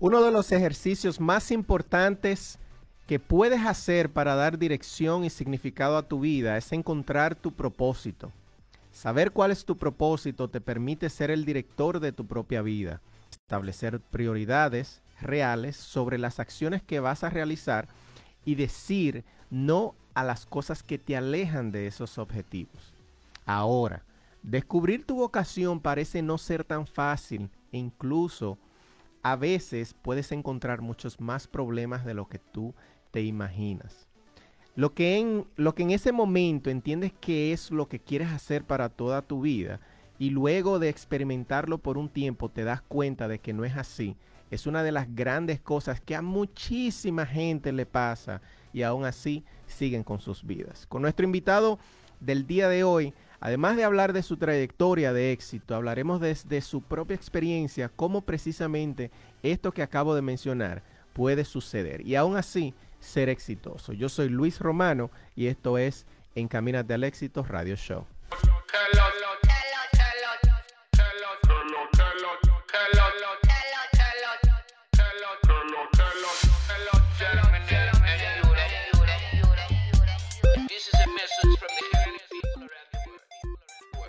Uno de los ejercicios más importantes que puedes hacer para dar dirección y significado a tu vida es encontrar tu propósito. Saber cuál es tu propósito te permite ser el director de tu propia vida, establecer prioridades reales sobre las acciones que vas a realizar y decir no a las cosas que te alejan de esos objetivos. Ahora, descubrir tu vocación parece no ser tan fácil e incluso a veces puedes encontrar muchos más problemas de lo que tú te imaginas. Lo que, en, lo que en ese momento entiendes que es lo que quieres hacer para toda tu vida y luego de experimentarlo por un tiempo te das cuenta de que no es así, es una de las grandes cosas que a muchísima gente le pasa y aún así siguen con sus vidas. Con nuestro invitado del día de hoy, además de hablar de su trayectoria de éxito, hablaremos desde su propia experiencia, cómo precisamente esto que acabo de mencionar puede suceder y aún así ser exitoso. Yo soy Luis Romano y esto es Encamínate al Éxito Radio Show.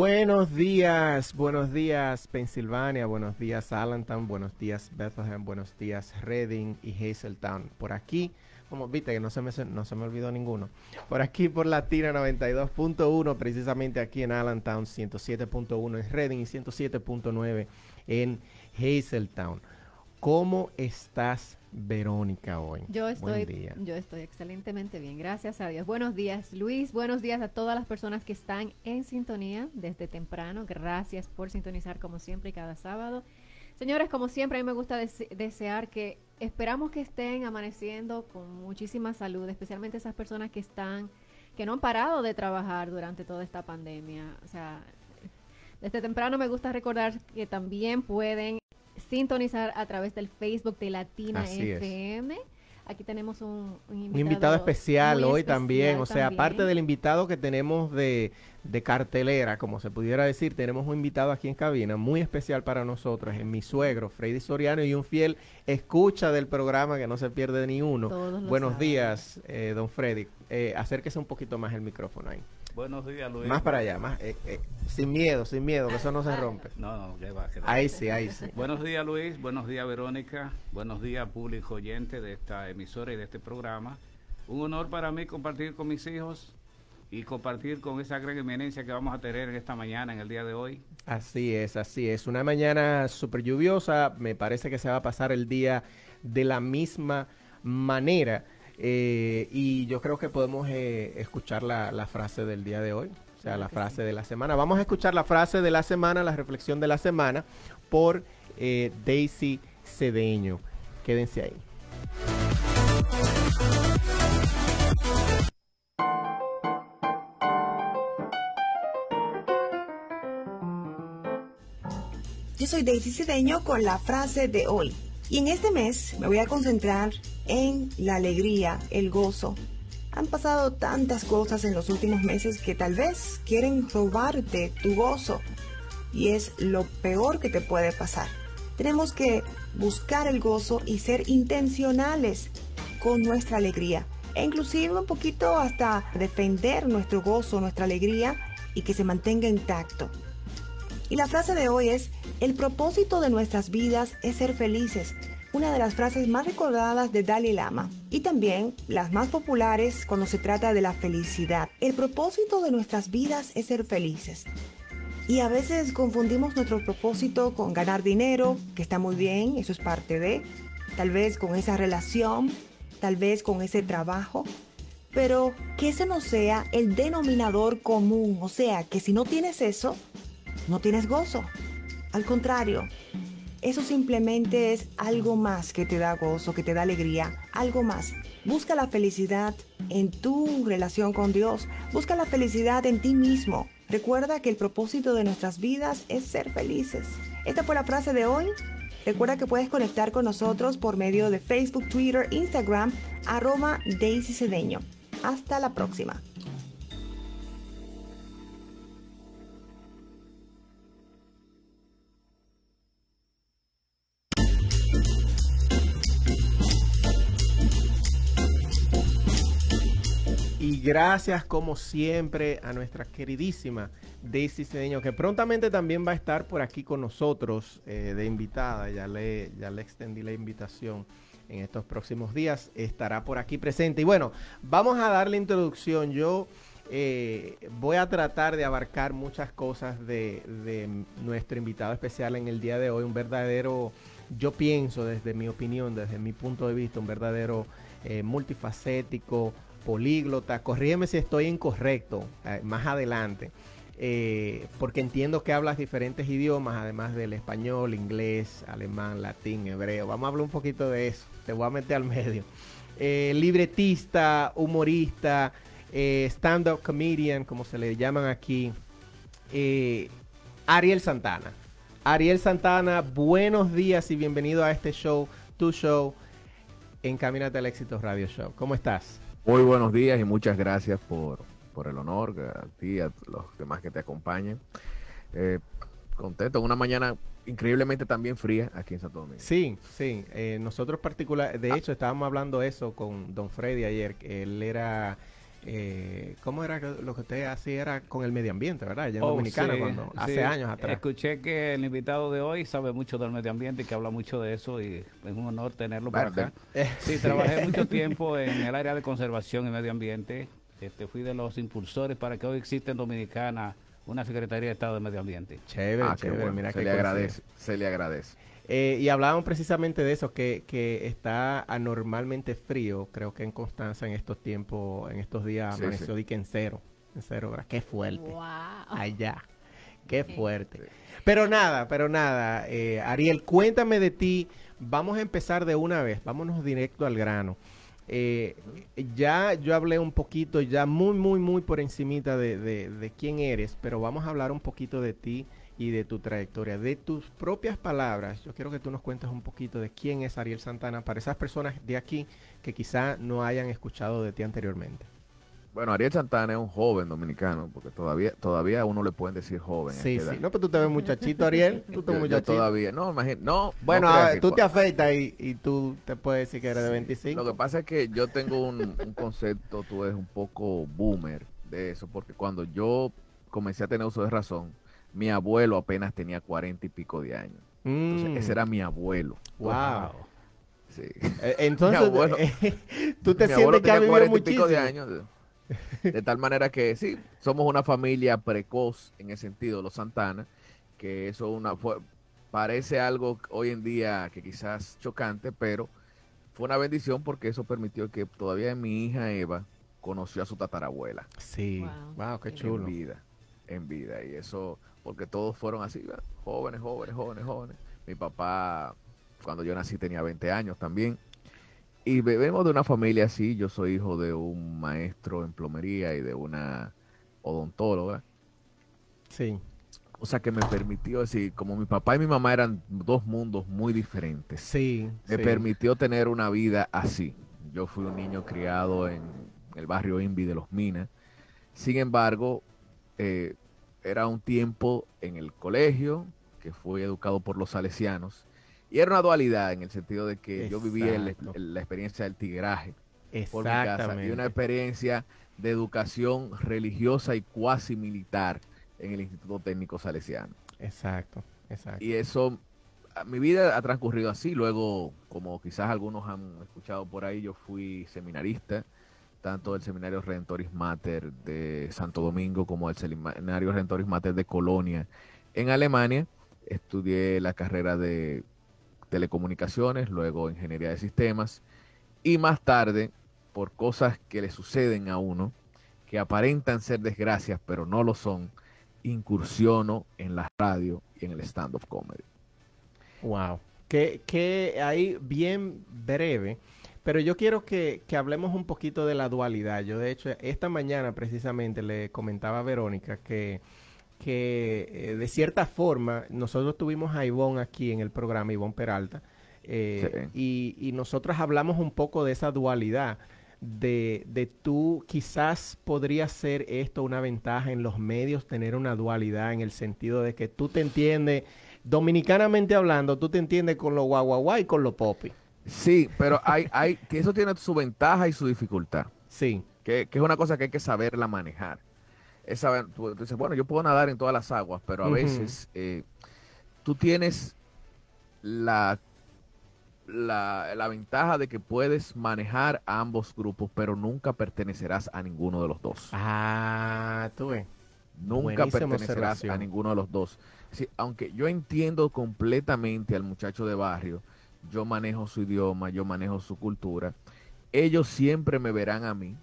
Buenos días, buenos días Pensilvania, buenos días Allentown, buenos días Bethlehem, buenos días Reading y Hazeltown. Por aquí, como viste que no se me, no se me olvidó ninguno. Por aquí por Latina 92.1, precisamente aquí en Allentown, 107.1 en Reading y 107.9 en Hazeltown. ¿Cómo estás, Verónica, hoy? Yo estoy, yo estoy excelentemente bien, gracias a Dios. Buenos días, Luis. Buenos días a todas las personas que están en sintonía desde temprano. Gracias por sintonizar como siempre cada sábado. Señores, como siempre, a mí me gusta desear que esperamos que estén amaneciendo con muchísima salud, especialmente esas personas que están, que no han parado de trabajar durante toda esta pandemia. O sea, desde temprano me gusta recordar que también pueden sintonizar a través del Facebook de Latina FM. Aquí tenemos un, invitado, especial hoy también. O sea, aparte del invitado que tenemos de, de, cartelera, como se pudiera decir, tenemos un invitado aquí en cabina muy especial para nosotros. Es mi suegro, Freddy Soriano, y un fiel escucha del programa que no se pierde ni uno. Buenos días, eh, don Freddy. Eh, acérquese un poquito más el micrófono ahí. Buenos días, Luis. Más para allá, más, eh, eh, sin miedo, sin miedo, que eso no se rompe. No, no, ya va. Ahí sí, ahí sí. Buenos días, Luis. Buenos días, Verónica. Buenos días, público oyente de esta emisora y de este programa. Un honor para mí compartir con mis hijos y compartir con esa gran eminencia que vamos a tener en esta mañana, en el día de hoy. Así es, así es. Una mañana súper lluviosa. Me parece que se va a pasar el día de la misma manera. Eh, y yo creo que podemos eh, escuchar la, frase del día de hoy, o sea, la frase de la semana. Vamos a escuchar la frase de la semana, la reflexión de la semana por eh, Daisy Cedeño. Quédense ahí. Yo soy Daisy Cedeño con la frase de hoy. Y en este mes me voy a concentrar en la alegría, el gozo. Han pasado tantas cosas en los últimos meses que tal vez quieren robarte tu gozo. Y es lo peor que te puede pasar. Tenemos que buscar el gozo y ser intencionales con nuestra alegría. E inclusive un poquito hasta defender nuestro gozo, nuestra alegría y que se mantenga intacto. Y la frase de hoy es, el propósito de nuestras vidas es ser felices. Una de las frases más recordadas de Dalai Lama y también las más populares cuando se trata de la felicidad. El propósito de nuestras vidas es ser felices. Y a veces confundimos nuestro propósito con ganar dinero, que está muy bien, eso es parte de, tal vez con esa relación, tal vez con ese trabajo, pero que ese no sea el denominador común, o sea, que si no tienes eso, no tienes gozo. Al contrario, eso simplemente es algo más que te da gozo, que te da alegría, algo más. Busca la felicidad en tu relación con Dios. Busca la felicidad en ti mismo. Recuerda que el propósito de nuestras vidas es ser felices. Esta fue la frase de hoy. Recuerda que puedes conectar con nosotros por medio de Facebook, Twitter, Instagram, arroba Daisy Cedeño. Hasta la próxima. Gracias como siempre a nuestra queridísima Daisy Cedeño, que prontamente también va a estar por aquí con nosotros eh, de invitada. Ya le, ya le extendí la invitación en estos próximos días. Estará por aquí presente. Y bueno, vamos a darle introducción. Yo eh, voy a tratar de abarcar muchas cosas de, de nuestro invitado especial en el día de hoy. Un verdadero, yo pienso desde mi opinión, desde mi punto de vista, un verdadero eh, multifacético, políglota. Corrígeme si estoy incorrecto eh, más adelante. Eh, porque entiendo que hablas diferentes idiomas, además del español, inglés, alemán, latín, hebreo. Vamos a hablar un poquito de eso. Te voy a meter al medio. Eh, libretista, humorista, stand-up comedian, como se le llaman aquí. Ariel Santana. Ariel Santana, buenos días y bienvenido a este show, tu show, Encamínate al Éxito Radio Show. ¿Cómo estás? Muy buenos días y muchas gracias por, por el honor, a ti y a los demás que te acompañan. Eh, contento, una mañana increíblemente también fría aquí en Santo Domingo. Sí, sí. eh, nosotros particular, de hecho, estábamos hablando eso con Don Freddy ayer, que él era, eh, ¿cómo era que- lo que usted hacía? Era con el medio ambiente, ¿verdad? Allá en Oh, Dominicana, sí, cuando, hace sí. años atrás. Escuché que el invitado de hoy sabe mucho del medio ambiente y que habla mucho de eso y es un honor tenerlo por acá. Sí, trabajé mucho tiempo en el área de conservación y medio ambiente. Este, fui de los impulsores para que hoy exista en Dominicana una Secretaría de Estado de Medio Ambiente. Chévere, Ah, qué chévere. bueno, Mira se qué le agradece, se le agradece. Eh, y hablábamos precisamente de eso, que, que está anormalmente frío, creo que en Constanza en estos tiempos, en estos días Sí, amaneció sí. en cero, en cero. Qué fuerte. Wow. Allá. Qué fuerte. Pero nada, pero nada. eh, Ariel, cuéntame de ti. Vamos a empezar de una vez. Vámonos directo al grano. Eh, ya yo hablé un poquito, ya muy, muy, muy por encimita de, de- de quién eres, pero vamos a hablar un poquito de ti y de tu trayectoria, de tus propias palabras. Yo quiero que tú nos cuentes un poquito de quién es Ariel Santana para esas personas de aquí que quizá no hayan escuchado de ti anteriormente. Bueno, Ariel Santana es un joven dominicano, porque todavía todavía a uno le pueden decir joven. Sí, sí. No, pero tú te ves muchachito, Ariel. Tú te ves muchachito. todavía, no, imagínate, no. Bueno, no ah, tú te afeitas y, y tú te puedes decir que eres de 25. Lo que pasa es que yo tengo un, un concepto, tú eres un poco boomer de eso, porque cuando yo comencé a tener uso de razón, mi abuelo apenas tenía cuarenta y pico de años. Entonces, Mm, ese era mi abuelo. Wow. Sí. Eh, Entonces, Mi abuelo- tú te sientes que has tenía vivido cuarenta y pico de años. De tal manera que sí, somos una familia precoz en ese sentido, los Santana, que eso una fue, parece algo hoy en día que quizás chocante, pero fue una bendición porque eso permitió que todavía mi hija Eva conoció a su tatarabuela Sí. Wow. Wow, qué Qué chulo. en vida, en vida y eso porque todos fueron así, ¿verdad? jóvenes, jóvenes, jóvenes, jóvenes. Mi papá cuando yo nací tenía 20 años también. Y venimos de una familia así, yo soy hijo de un maestro en plomería y de una odontóloga. Sí. O sea que me permitió decir, como mi papá y mi mamá eran dos mundos muy diferentes, Sí. me sí. permitió tener una vida así. Yo fui un niño criado en el barrio Invi de Los Minas. Sin embargo, eh, era un tiempo en el colegio que fui educado por los salesianos. Y era una dualidad en el sentido de que yo vivía el- Exacto. el- la experiencia del tigraje por mi casa y una experiencia de educación religiosa y cuasi militar en el Instituto Técnico Salesiano. Exacto. Exacto. Y eso, mi vida ha transcurrido así. Luego, como quizás algunos han escuchado por ahí, yo fui seminarista, tanto del Seminario Redentoris Mater de Santo Domingo como del Seminario Redentoris Mater de Colonia en Alemania. Estudié la carrera de telecomunicaciones, luego ingeniería de sistemas y más tarde, por cosas que le suceden a uno, que aparentan ser desgracias, pero no lo son, incursiono en la radio y en el stand-up comedy. Wow. Que, que ahí bien breve, Pero yo quiero que, que, hablemos un poquito de la dualidad. Yo, de hecho, esta mañana precisamente le comentaba a Verónica que, que eh, de cierta forma nosotros tuvimos a Ivonne aquí en el programa, Ivonne Peralta, eh, y, y, nosotros hablamos un poco de esa dualidad. De, de tú quizás podría ser esto una ventaja en los medios, tener una dualidad en el sentido de que tú te entiendes, dominicanamente hablando, tú te entiendes con lo guaguaguá y con lo popi. Sí, pero hay, hay, que eso tiene su ventaja y su dificultad. Sí. Que, que es una cosa que hay que saberla manejar. Es saber, tú, dices, bueno, yo puedo nadar en todas las aguas, pero a veces eh, tú tienes la la, la, ventaja de que puedes manejar a ambos grupos, pero nunca pertenecerás a ninguno de los dos. Ah, tú ves. Nunca pertenecerás a ninguno de los dos. Sí, aunque yo entiendo completamente al muchacho de barrio, yo manejo su idioma, yo manejo su cultura, ellos siempre me verán a mí,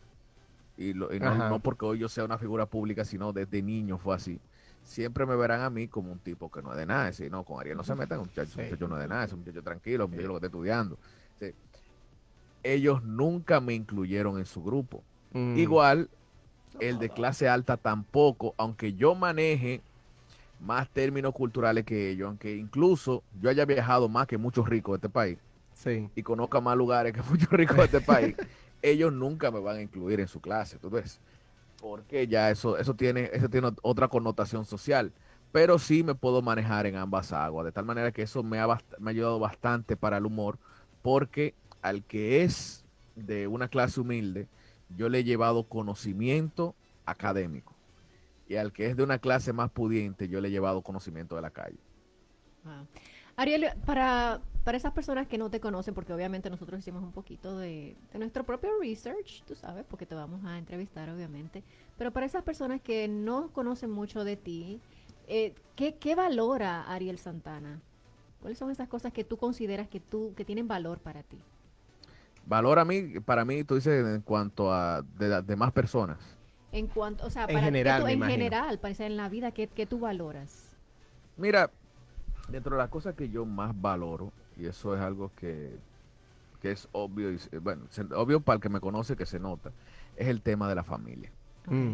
y, lo, y no, no, porque hoy yo sea una figura pública, sino desde niño fue así siempre me verán a mí como un tipo que no es de nada. Si no, con Ariel no se metan, un muchacho, un muchacho no es de nada, es un muchacho tranquilo, un muchacho que está estudiando. Ellos nunca me incluyeron en su grupo. Mm. Igual, el de clase alta tampoco, aunque yo maneje más términos culturales que ellos, aunque incluso yo haya viajado más que muchos ricos de este país sí. y conozca más lugares que muchos ricos de este país, ellos nunca me van a incluir en su clase. ¿tú ves? porque ya eso, eso, tiene, eso tiene otra connotación social. Pero sí me puedo manejar en ambas aguas, de tal manera que eso me ha, me ha ayudado bastante para el humor, porque al que es de una clase humilde, yo le he llevado conocimiento académico. Y al que es de una clase más pudiente, yo le he llevado conocimiento de la calle. Ariel, para, para esas personas que no te conocen, porque obviamente nosotros hicimos un poquito de, nuestro propio research, tú sabes, porque te vamos a entrevistar, obviamente, pero para esas personas que no conocen mucho de ti, eh, ¿qué, valora Ariel Santana? ¿Cuáles son esas cosas que tú consideras que tú que tienen valor para ti? Valor a mí, para mí, tú dices en cuanto a de, más personas. En cuanto, o sea, para en general, en general, para en la vida, ¿qué, ¿qué tú valoras? Mira, dentro de las cosas que yo más valoro, y eso es algo que, es obvio, y, bueno, obvio para el que me conoce que se nota, es el tema de la familia. Mm.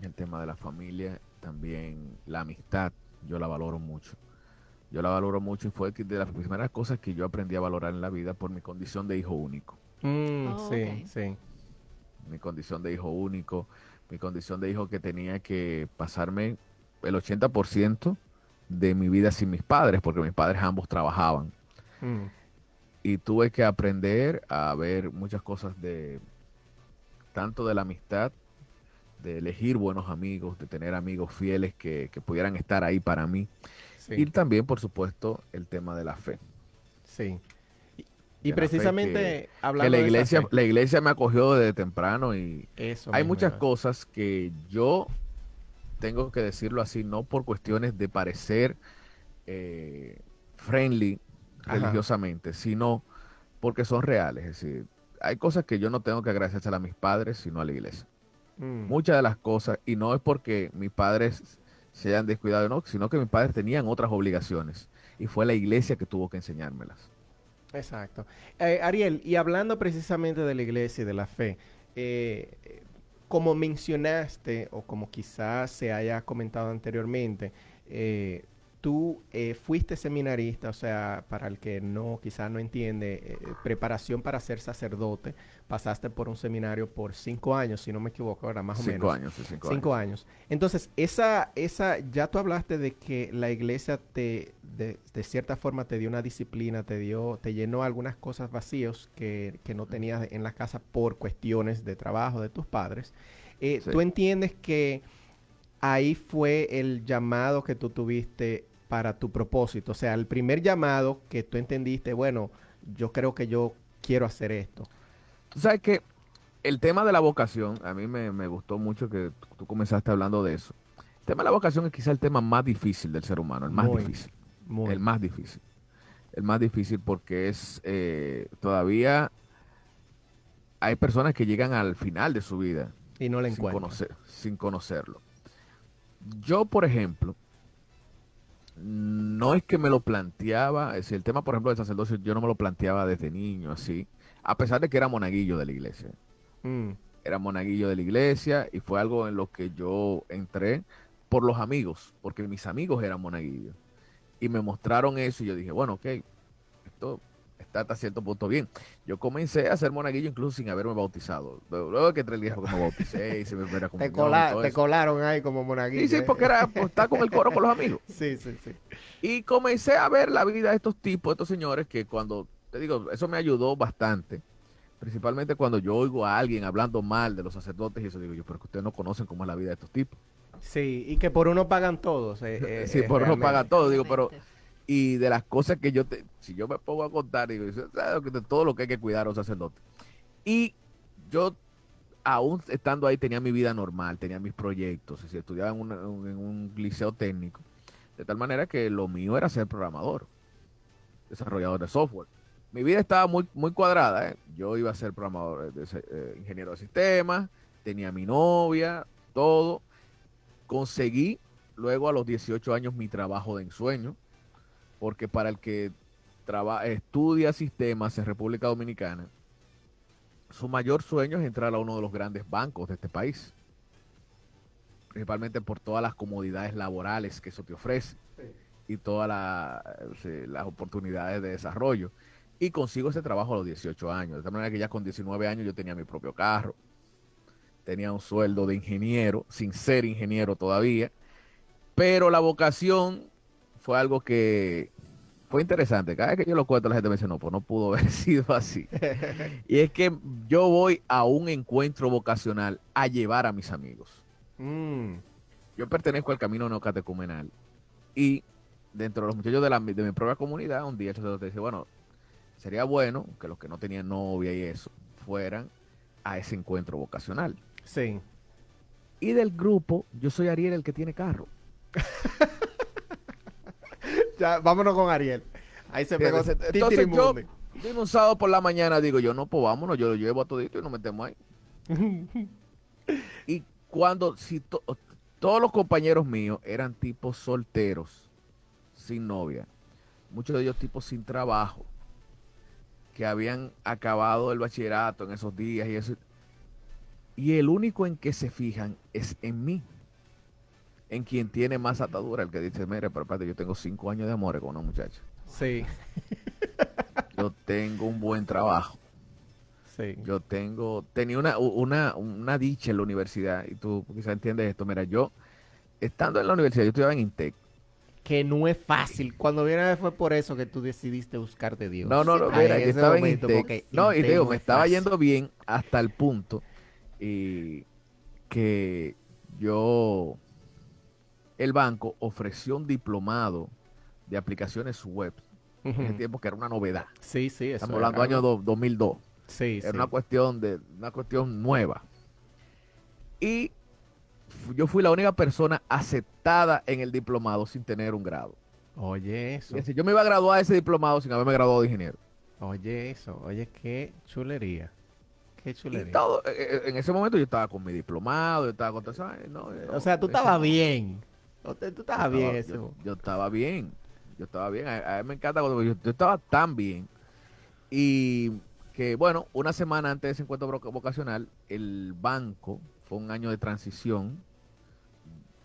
El tema de la familia, también la amistad, yo la valoro mucho. Yo la valoro mucho y fue de las primeras cosas que yo aprendí a valorar en la vida por mi condición de hijo único. Mm, oh, sí, sí. Mi condición de hijo único, mi condición de hijo que tenía que pasarme el 80% de mi vida sin mis padres, porque mis padres ambos trabajaban. Mm. Y tuve que aprender a ver muchas cosas de, tanto de la amistad, de elegir buenos amigos, de tener amigos fieles que, pudieran estar ahí para mí. Y también, por supuesto, el tema de la fe. Sí. Y, precisamente hablando la iglesia, la iglesia me acogió desde temprano y hay muchas cosas que yo tengo que decirlo así, no por cuestiones de parecer eh, friendly religiosamente, sino porque son reales. Es decir, hay cosas que yo no tengo que agradecer a mis padres, sino a la iglesia. Mm. Muchas de las cosas, y no es porque mis padres se hayan descuidado, no, sino que mis padres tenían otras obligaciones y fue la iglesia que tuvo que enseñármelas. Exacto. Eh, Ariel, y hablando precisamente de la iglesia y de la fe, eh, como mencionaste o como quizás se haya comentado anteriormente, eh, tú eh, fuiste seminarista, o sea, para el que no, quizás no entiende, eh, preparación para ser sacerdote, pasaste por un seminario por cinco años, si no me equivoco, ahora más o menos. Cinco años, cinco, cinco años. Entonces, esa, esa, ya tú hablaste de que la iglesia te, de, cierta forma te dio una disciplina, te dio, te llenó algunas cosas vacíos que, que no tenías en la casa por cuestiones de trabajo de tus padres. Eh, ¿Tú entiendes que ahí fue el llamado que tú tuviste para tu propósito. O sea, el primer llamado que tú entendiste, bueno, yo creo que yo quiero hacer esto. Tú sabes que el tema de la vocación, a mí me, gustó mucho que tú comenzaste hablando de eso. El tema de la vocación es quizá el tema más difícil del ser humano, el más difícil. el más difícil. El más difícil porque es eh, todavía hay personas que llegan al final de su vida y no la encuentran sin conocerlo. Yo, por ejemplo, no es que me lo planteaba, es el tema, por ejemplo, del sacerdocio, yo no me lo planteaba desde niño, así. a pesar de que era monaguillo de la iglesia. Mm. Era monaguillo de la iglesia y fue algo en lo que yo entré por los amigos, porque mis amigos eran monaguillos. Y me mostraron eso y yo dije, bueno, ok, esto está hasta cierto punto bien. Yo comencé a ser monaguillo incluso sin haberme bautizado. Luego que entré el día que me bauticé y se me Te, cola- todo te eso. colaron ahí como monaguillo. Sí, sí, ¿eh? porque era pues, estar con el coro con los amigos. Sí, sí, sí. Y comencé a ver la vida de estos tipos, de estos señores, que cuando, te digo, eso me ayudó bastante. Principalmente cuando yo oigo a alguien hablando mal de los sacerdotes y eso, digo yo, pero que ustedes no conocen cómo es la vida de estos tipos. Sí, y que por uno pagan todos. eh, eh, Sí, eh, por uno realmente. paga todo, digo, pero. Y de las cosas que yo te, si yo me pongo a contar, digo, de todo lo que hay que cuidar a un sacerdote. Y yo, aún estando ahí, tenía mi vida normal, tenía mis proyectos, decir, estudiaba en, un- liceo técnico, de tal manera que lo mío era ser programador, desarrollador de software. Mi vida estaba muy, muy cuadrada, ¿eh? yo iba a ser programador, de eh, ingeniero de sistemas, tenía mi novia, todo. Conseguí luego a los 18 años mi trabajo de ensueño, porque para el que traba- estudia sistemas en República Dominicana, su mayor sueño es entrar a uno de los grandes bancos de este país, principalmente por todas las comodidades laborales que eso te ofrece y todas las oportunidades de desarrollo. Y consigo ese trabajo a los 18 años, de tal manera que ya con 19 años yo tenía mi propio carro, tenía un sueldo de ingeniero, sin ser ingeniero todavía, pero la vocación fue algo que fue interesante. Cada vez que yo lo cuento, la gente me dice, no, pues no pudo haber sido así. y es que yo voy a un encuentro vocacional a llevar a mis amigos. Mm, Yo pertenezco al camino neocatecumenal y dentro de los muchachos de, la- de mi propia comunidad, un día el sacerdote dice, bueno, sería bueno que los que no tenían novia y eso fueran a ese encuentro vocacional. sí. Y del grupo, yo soy Ariel el que tiene carro. Ya, vámonos con Ariel. Ahí se pegó Entonces, yo, de un sábado por la mañana, digo yo, no, pues vámonos, yo lo llevo a todito y nos metemos ahí. Y cuando, si to- todos los compañeros míos eran tipos solteros, sin novia, muchos de ellos tipos sin trabajo, que habían acabado el bachillerato en esos días y eso. Y el único en que se fijan es en mí, en quien tiene más atadura, el que dice, mire, pero espérate, yo tengo cinco años de amor con una muchacha. Sí, Yo tengo un buen trabajo. sí. Yo tengo, tenía una, una, una dicha en la universidad, y tú quizás entiendes esto. Mira, yo, estando en la universidad, yo estudiaba en Intec. Que no es fácil. Cuando viene fue por eso que tú decidiste buscar de Dios. No, no, no, mira, en yo estaba en momento, Intec. porque No, y Intec te digo, no me es estaba fácil. yendo bien hasta el punto y que yo, el banco ofreció un diplomado de aplicaciones web en ese tiempo que era una novedad. Sí, sí, eso Estamos hablando año algo- do- 2002. Sí, Era sí. una cuestión de una cuestión nueva. Y yo fui la única persona aceptada en el diplomado sin tener un grado. Oye, eso. Es decir, yo me iba a graduar de ese diplomado sin haberme graduado de ingeniero. Oye, eso. Oye, qué chulería. Qué Y chulería. todo, eh, eh, en ese momento yo estaba con mi diplomado, yo estaba con todo eso, no, O sea, tú estabas bien. Tú estabas Yo bien, estaba- eso. Yo, yo estaba bien. Yo estaba bien. A, a mí me encanta cuando yo, yo estaba tan bien. Y que, bueno, una semana antes de ese encuentro voc- vocacional, el banco, fue un año de transición,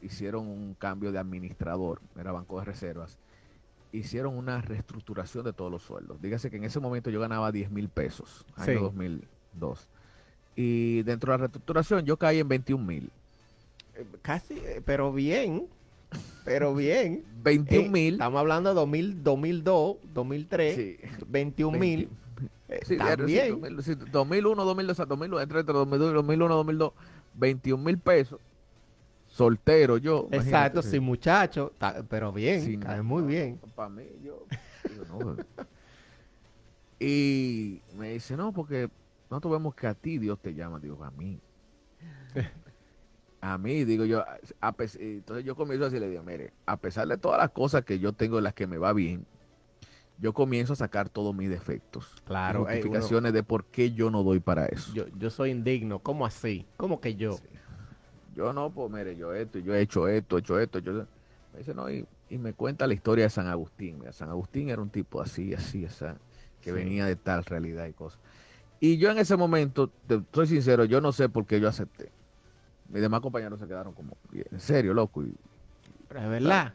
hicieron un cambio de administrador, era Banco de Reservas, hicieron una reestructuración de todos los sueldos. Dígase que en ese momento yo ganaba 10 mil pesos, año Sí. 2002. Y dentro de la reestructuración yo caí en 21 mil. Eh, Casi, eh, pero bien. Pero bien. 21 Eh, mil. Estamos hablando de 2000, 2002, 2003, Sí. 21 mil. Eh, Sí, era- sí, también. 2000, sí, 2001, 2002, o sea, 2001, entre, entre 2002 2001, 2002, 21 mil pesos. Soltero yo. Exacto, imagínate, sí, muchacho. ta- Pero bien, Sin nada. muy bien. Para mí, yo. no. y me dice, no, porque nosotros vemos que a ti Dios te llama. Digo, a mí. A mí, digo yo. a entonces yo comienzo así, le digo, mire, a pesar de todas las cosas que yo tengo en las que me va bien, yo comienzo a sacar todos mis defectos. Claro, uno- justificaciones de por qué yo no doy para eso. Yo, yo soy indigno. ¿Cómo así? ¿Cómo que yo? Yo no, pues mire, yo esto, yo he hecho esto, he hecho esto. Yo... Me dice, no, y, y me cuenta la historia de San Agustín. Mira, San Agustín era un tipo así, así, así, que Sí. venía de tal realidad y cosas. Y yo en ese momento, te, soy sincero, yo no sé por qué yo acepté. Mis demás compañeros se quedaron como, en serio, loco. Y, Pero es verdad.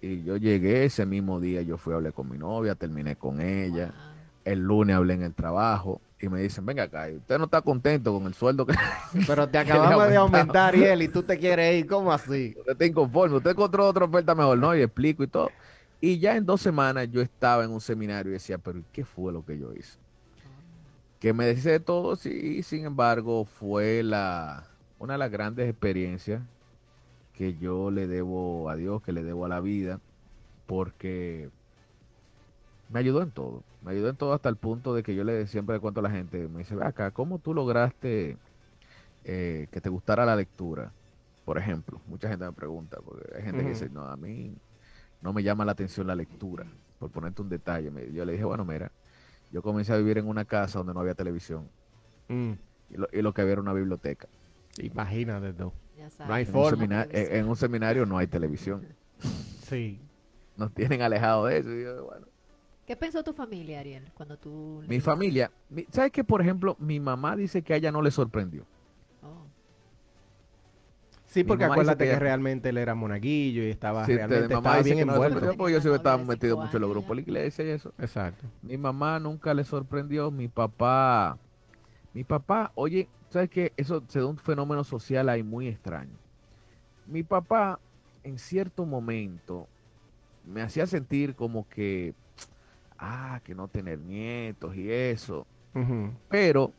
y yo llegué ese mismo día, yo fui a hablar con mi novia, terminé con ella. Wow. El lunes hablé en el trabajo y me dicen, venga acá, ¿y usted no está contento con el sueldo que Pero te acabamos de aumentar, Ariel, y tú te quieres ir. ¿Cómo así? usted está inconforme? ¿Usted encontró otra oferta mejor? No, y explico y todo. Y ya en dos semanas yo estaba en un seminario y decía, pero ¿qué fue lo que yo hice? Que me decía de todo, sí, sin embargo, fue la, una de las grandes experiencias que yo le debo a Dios, que le debo a la vida, porque me ayudó en todo. Me ayudó en todo hasta el punto de que yo le siempre le cuento a la gente, me dice, "Ve acá, ¿cómo tú lograste eh, que te gustara la lectura? Por ejemplo, mucha gente me pregunta, porque hay gente que dice, no, a mí no me llama la atención la lectura, por ponerte un detalle. Yo le dije, bueno, mira, yo comencé a vivir en una casa donde no había televisión Mm, y lo, y lo que había era una biblioteca. Imagínate tú. Ya sabes. No hay En un, forma. semina- en- en un seminario no hay televisión. Sí. Nos tienen alejados de eso. y yo, bueno, ¿Qué pensó tu familia, Ariel, cuando tú... Mi familia, mi- ¿sabes que Por ejemplo, mi mamá dice que a ella no le sorprendió. Oh, Sí, porque acuérdate que realmente él era monaguillo y estaba Sí, te- realmente mamá estaba bien no envuelto. porque yo Tenía estaba metido mucho en los grupos de la iglesia y eso. Exacto. Mi mamá nunca le sorprendió. Mi papá, mi papá, oye, ¿sabes qué? Eso se da un fenómeno social ahí muy extraño. Mi papá, en cierto momento, me hacía sentir como que, ah, que no tener nietos y eso. Pero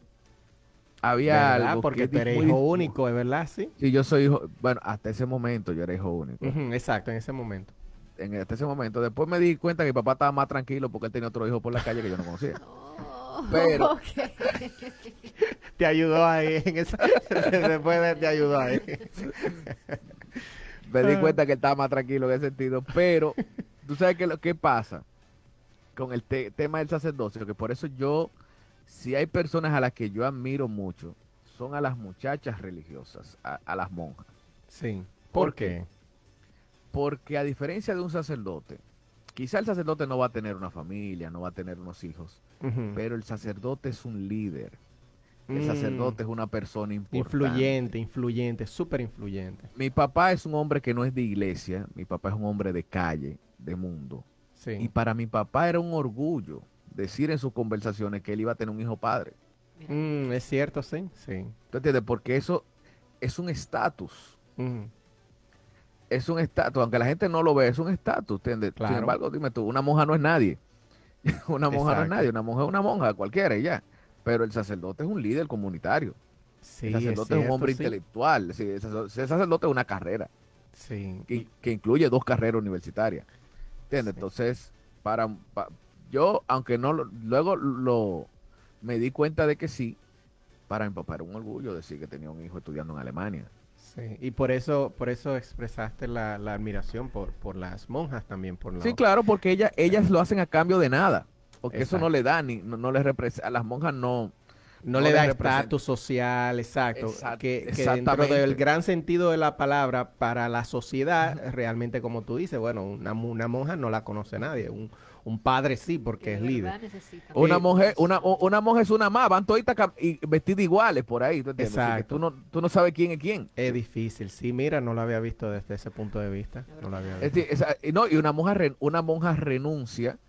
había ¿Verdad? algo Porque que tú es eres hijo único, ¿es verdad? Sí. Sí, yo soy hijo, bueno, hasta ese momento yo era hijo único. Exacto, en ese momento. En hasta ese momento. Después me di cuenta que mi papá estaba más tranquilo porque él tenía otro hijo por la calle que yo no conocía. Pero-. Te ayudó ahí en esa. Después de- te ayudó ahí. me di Ah. cuenta que estaba más tranquilo en ese sentido, pero tú sabes que lo que pasa con el te- tema del sacerdocio, que por eso yo, si hay personas a las que yo admiro mucho, son a las muchachas religiosas, a, a las monjas, Sí. ¿Por ¿Por qué? porque a diferencia de un sacerdote, quizá el sacerdote no va a tener una familia, no va a tener unos hijos, pero el sacerdote es un líder, el Mm. sacerdote es una persona importante. Influyente, influyente, súper influyente. Mi papá es un hombre que no es de iglesia, mi papá es un hombre de calle, de mundo. Sí. Y para mi papá era un orgullo decir en sus conversaciones que él iba a tener un hijo padre. Mm, es cierto, sí. Sí. ¿Tú entiendes? Porque eso es un estatus. Ujú. Es un estatus. Aunque la gente no lo ve, es un estatus. ¿entiendes? Claro. Sin embargo, dime tú, una monja no es nadie. una monja no es nadie. Una monja es una monja, cualquiera y ya. Pero el sacerdote es un líder comunitario. Sí, el sacerdote es, un hombre sí. intelectual. Sí, el sacerdote, es una carrera Sí. que, que incluye dos carreras universitarias. ¿Entiendes? Entonces, para, pa- yo, aunque no luego lo me di cuenta de que sí, para mi papá era un orgullo decir que tenía un hijo estudiando en Alemania. Sí, y por eso, por eso expresaste la, la admiración por, por las monjas también, por la Sí, claro, porque ella, ellas lo hacen a cambio de nada. Porque eso no Exacto. le da ni, no, no les representa, a las monjas no. no, no le le da estatus social, exacto, Exact- que, que dentro del gran sentido de la palabra para la sociedad, realmente como tú dices, bueno, una, mu- una monja no la conoce nadie, un, un padre sí, porque que es de líder. Una Eh, mujer, una, una monja es una más, van toditas y vestidas iguales por ahí. ¿tú entiendes? Exacto. Tú no, tú no sabes quién es quién. Es difícil, sí, mira, no lo había visto desde ese punto de vista, no lo había Es visto. decir, esa- y no, y una monja, re- una monja renuncia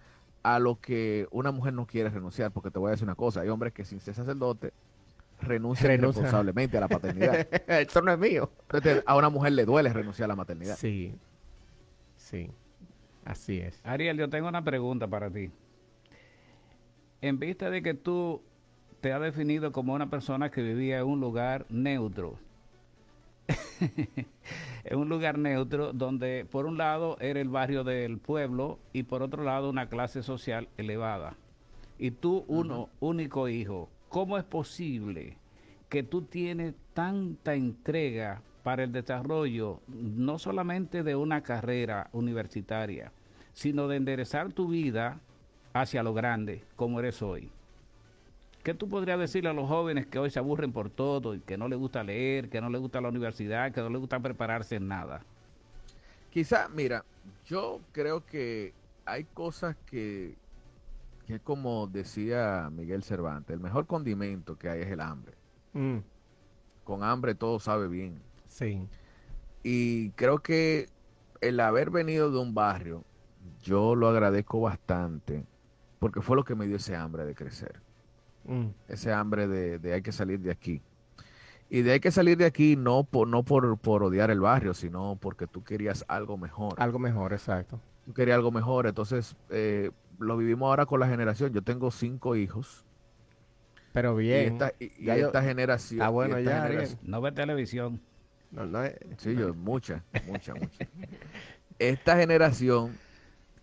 a lo que una mujer no quiere renunciar, porque te voy a decir una cosa, hay hombres que sin ser sacerdote renuncian Renuncia. responsablemente a la paternidad. Eso no es mío. Entonces, a una mujer le duele renunciar a la maternidad. Sí, sí, así es. Ariel, yo tengo una pregunta para ti. En vista de que tú te has definido como una persona que vivía en un lugar neutro, en un lugar neutro donde por un lado era el barrio del pueblo y por otro lado una clase social elevada. Y tú, uno, único hijo, ¿cómo es posible que tú tienes tanta entrega para el desarrollo no solamente de una carrera universitaria, sino de enderezar tu vida hacia lo grande como eres hoy? ¿Qué tú podrías decirle a los jóvenes que hoy se aburren por todo y que no les gusta leer, que no les gusta la universidad, que no les gusta prepararse en nada? Quizá, mira, yo creo que hay cosas que que como decía Miguel Cervantes, el mejor condimento que hay es el hambre. Mm, Con hambre todo sabe bien. sí. Y creo que el haber venido de un barrio, yo lo agradezco bastante, porque fue lo que me dio ese hambre de crecer, Mm, ese hambre de, de hay que salir de aquí. Y de hay que salir de aquí no por, no por, por odiar el barrio, sino porque tú querías algo mejor. algo mejor, exacto. Tú querías algo mejor. Entonces, eh, lo vivimos ahora con la generación. Yo tengo cinco hijos. Pero Y bien. esta, y- y yo- esta generación. Está bueno y ya, generación- No ve televisión. No, no es- Sí, yo, mucha, mucha, mucha. Esta generación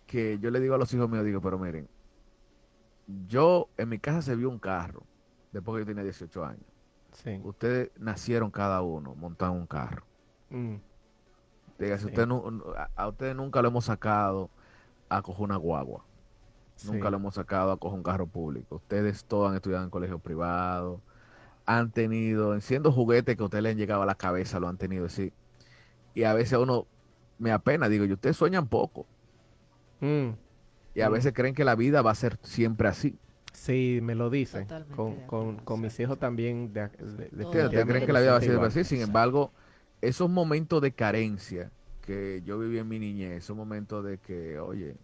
que yo le digo a los hijos míos, digo, pero miren, yo en mi casa se vio un carro después que yo tenía 18 años. sí. Ustedes nacieron cada uno montando un carro. Mm, Diga, Sí. usted a, ustedes nunca lo hemos sacado a coger una guagua. Nunca lo hemos sacado a coger un carro público. Ustedes todos han estudiado en colegios privados, han tenido, siendo juguetes que a ustedes les han llegado a la cabeza, lo han tenido así. Y a veces a uno me apena, digo, y ustedes sueñan poco. Mm, Y a veces creen que la vida va a ser siempre así. sí, me lo dicen. Totalmente Con, con, con mis hijos también. De, creen que la vida va a se ser así. Sin embargo, esos momentos de carencia que yo viví en mi niñez, esos momentos de que, oye,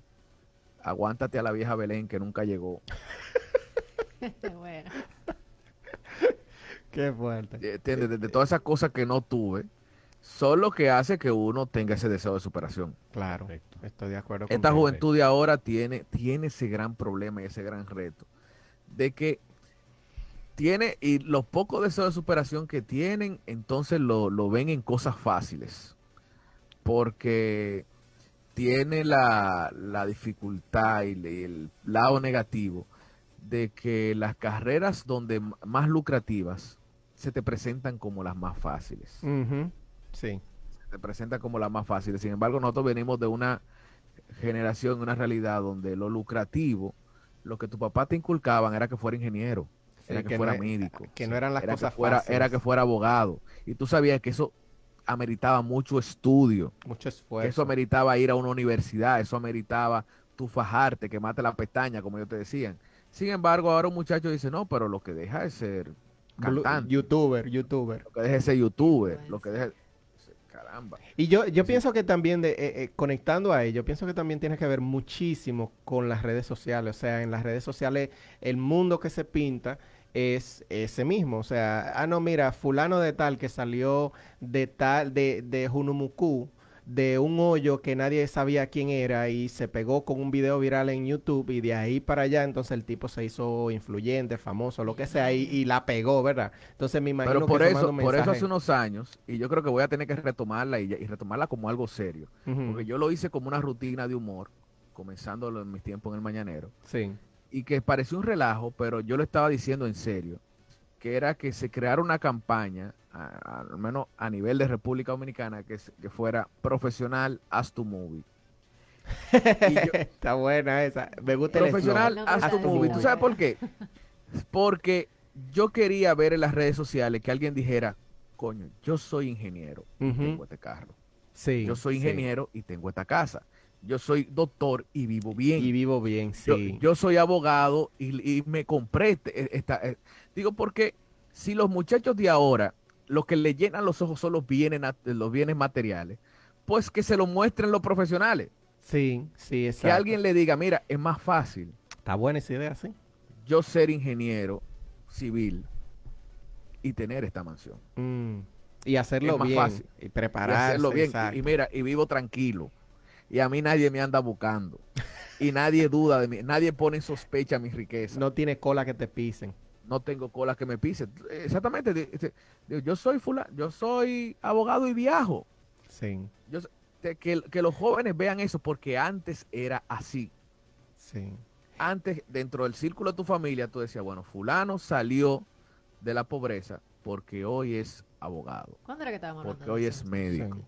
aguántate a la vieja Belén que nunca llegó. bueno, Qué fuerte. Eh, ¿entiendes? De, de todas esas cosas que no tuve, son lo que hace que uno tenga ese deseo de superación. Claro, estoy de acuerdo Esta contigo. juventud de ahora tiene, tiene ese gran problema y ese gran reto de que tiene, y los pocos deseos de superación que tienen, entonces lo, lo ven en cosas fáciles. Porque tiene la, la dificultad y el lado negativo de que las carreras donde más lucrativas se te presentan como las más fáciles Sí, se presenta como la más fácil. Sin embargo, nosotros venimos de una generación, una realidad donde lo lucrativo, lo que tu papá te inculcaban era que fuera ingeniero, Sí, era que, que fuera no- médico, que no eran las era cosas que fuera, fáciles. era que fuera abogado. Y tú sabías que eso ameritaba mucho estudio, mucho esfuerzo. eso ameritaba ir a una universidad, eso ameritaba tu fajarte, quemarte la pestaña, como yo te decían. Sin embargo, ahora un muchacho dice, no, pero lo que deja es ser cantante, youtuber, youtuber. lo que deja es ser youtuber, lo que deja... Caramba. Y yo, yo Sí. pienso que también, de, eh, eh, conectando a ello, pienso que también tiene que ver muchísimo con las redes sociales. O sea, en las redes sociales el mundo que se pinta es ese mismo. O sea, ah, no, mira, fulano de tal que salió de tal, de, de Junumuku, de un hoyo que nadie sabía quién era y se pegó con un video viral en YouTube y de ahí para allá entonces el tipo se hizo influyente, famoso, lo que sea, y, y la pegó, ¿verdad? Entonces me imagino Pero por que eso, por eso hace unos años, y yo creo que voy a tener que retomarla y, y retomarla como algo serio. Porque yo lo hice como una rutina de humor, comenzando en mis tiempos en el mañanero, Sí. y que pareció un relajo, pero yo lo estaba diciendo en serio, que era que se creara una campaña, a- al menos a nivel de República Dominicana, que, se- que fuera profesional as tu movie. Y yo- Está buena esa. Me gusta el profesional eslogan. haz tu movie. ¿Tú sabes por qué? Porque yo quería ver en las redes sociales que alguien dijera, coño, yo soy ingeniero y tengo este carro. Sí. Yo soy sí. ingeniero y tengo esta casa. Yo soy doctor y vivo bien. Y vivo bien, sí. yo soy abogado y, y me compré este- esta... eh, digo, porque si los muchachos de ahora, lo que le llenan los ojos son los bienes, los bienes materiales, pues que se lo muestren los profesionales. sí, sí, exacto. Que alguien le diga, mira, es más fácil Está buena esa idea, sí. yo ser ingeniero civil y tener esta mansión. Mm. Y hacerlo Es más bien. fácil. Y Y prepararse. hacerlo bien. Y- exacto. Y, mira, y vivo tranquilo. Y a mí nadie me anda buscando. Y nadie duda de mí. Nadie pone en sospecha mi riqueza. No, No tiene cola que te pisen. Tengo cola que me pise. Exactamente. digo, Yo soy fula, yo soy abogado y viajo. Sí, Yo, que, que los jóvenes vean eso porque antes era así. sí. Antes, dentro del círculo de tu familia, tú decías, bueno, fulano salió de la pobreza porque hoy es abogado, ¿cuándo era que estábamos hablando porque hoy es médico. Sí.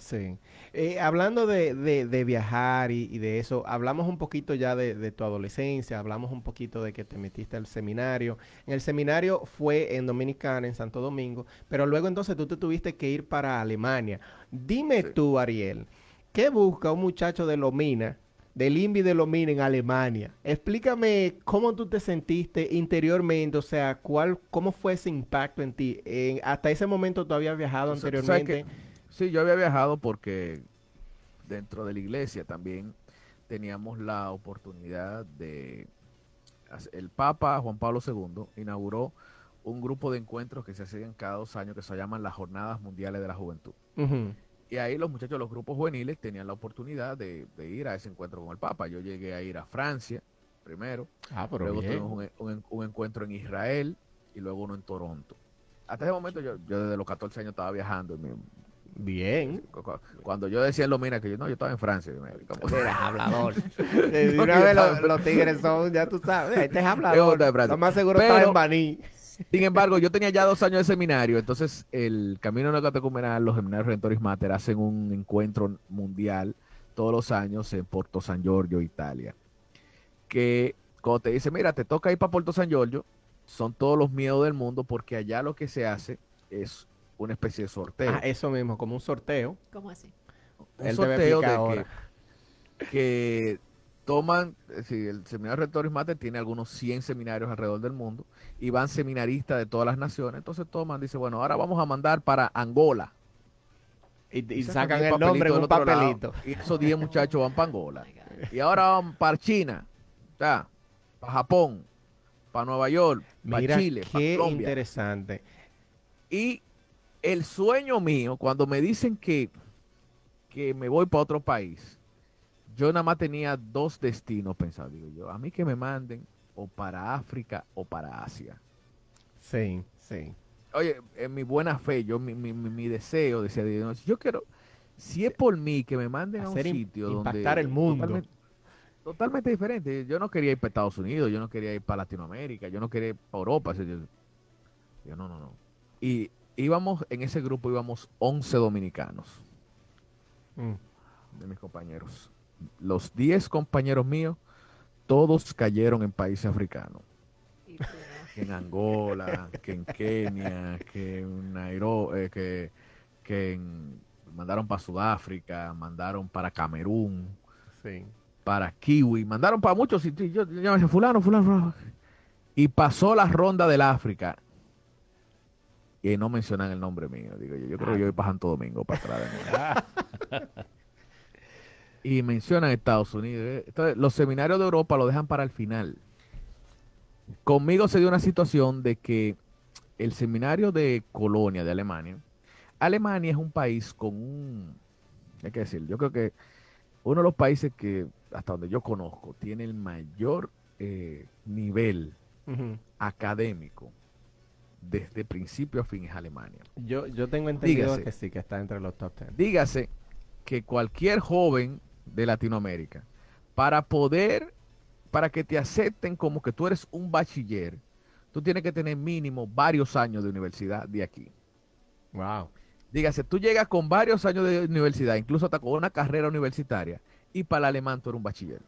Sí. Eh, hablando de, de- de viajar y, y de eso, hablamos un poquito ya de, de tu adolescencia, hablamos un poquito de que te metiste al seminario. En el seminario fue en Dominicana, en Santo Domingo, pero luego entonces tú te tuviste que ir para Alemania. Dime Sí. tú, Ariel, ¿qué busca un muchacho de Lomina del INVI de Lomina en Alemania. Explícame cómo tú te sentiste interiormente, o sea, cuál, cómo fue ese impacto en ti. Hasta ese momento tú habías viajado O sea, anteriormente. Sí, yo había viajado porque dentro de la iglesia también teníamos la oportunidad de... El Papa Juan Pablo II inauguró un grupo de encuentros que se hacían cada dos años que se llaman las Jornadas Mundiales de la Juventud. Y ahí los muchachos los grupos juveniles tenían la oportunidad de, de ir a ese encuentro con el Papa. Yo llegué a ir a Francia primero, Ah, pero luego bien. tuvimos un, un- un encuentro en Israel y luego uno en Toronto. Hasta ese momento yo, yo desde los 14 años estaba viajando. y me- Bien. cu- cu- Cuando yo decía en Lomina que yo no, yo estaba en Francia. como- Eres hablador. de No, una vez estaba- los, los tigres son, ya tú sabes, este es hablador. estaba. Lo más seguro Pero- está en Baní. Sin embargo, yo tenía ya dos años de seminario, entonces el Camino de Catecumenal, los seminarios Redentoris Mater hacen un encuentro mundial todos los años en Porto San Giorgio, Italia. Que cuando te dice, mira, te toca ir para Porto San Giorgio, son todos los miedos del mundo porque allá lo que se hace es una especie de sorteo. Ah, eso mismo, como un sorteo. ¿Cómo así? un él sorteo de ahora. que, que toman, eh, sí, el seminario Rectores Mater tiene algunos 100 seminarios alrededor del mundo y van seminaristas de todas las naciones, entonces toman, dice, bueno, ahora vamos a mandar para Angola. Y, y sacan el nombre en un lado, papelito. y esos 10 muchachos van para Angola. Oh. Y ahora van para China, para Japón, para Nueva York, para Mira, Chile, para qué Colombia. interesante. Y el sueño mío, cuando me dicen que, que me voy para otro país, yo nada más tenía dos destinos pensados. Digo yo, a mí que me manden o para África o para Asia. Sí, sí. Oye, en mi buena fe, yo mi, mi, mi- deseo, decía Dios, yo quiero, si es por mí, que me manden a un sitio donde... impactar el mundo. Totalmente, totalmente diferente. Yo no quería ir para Estados Unidos, yo no quería ir para Latinoamérica, yo no quería ir para Europa. yo, yo no, no, no. Y íbamos, en ese grupo íbamos 11 dominicanos Mm. de mis compañeros. Los 10 compañeros míos, todos cayeron en países africanos. Y tú, que en Angola, que en Kenia, que en Nairobi, eh, que, que en- mandaron para Sudáfrica, mandaron para Camerún, Sí. para Kiwi, mandaron para muchos sitios. y Yo, yo decía, fulano, fulano, fulano. Y pasó la ronda del África. Y no mencionan el nombre mío. Digo yo, yo creo que yo voy para Santo Domingo para atrás de nuevo. y mencionan Estados Unidos. eh. Entonces, los seminarios de Europa lo dejan para el final. Conmigo se dio una situación de que el seminario de Colonia de Alemania, Alemania es un país con un, hay que decir, yo creo que uno de los países que, hasta donde yo conozco, tiene el mayor eh, nivel académico desde principio a fin es Alemania. Yo, yo tengo entendido Dígase. que sí, que está entre los top 10. Dígase que cualquier joven de Latinoamérica, para poder, para que te acepten como que tú eres un bachiller, tú tienes que tener mínimo varios años de universidad de aquí. Wow. Dígase, tú llegas con varios años de universidad, incluso hasta con una carrera universitaria, y para el alemán tú eres un bachiller.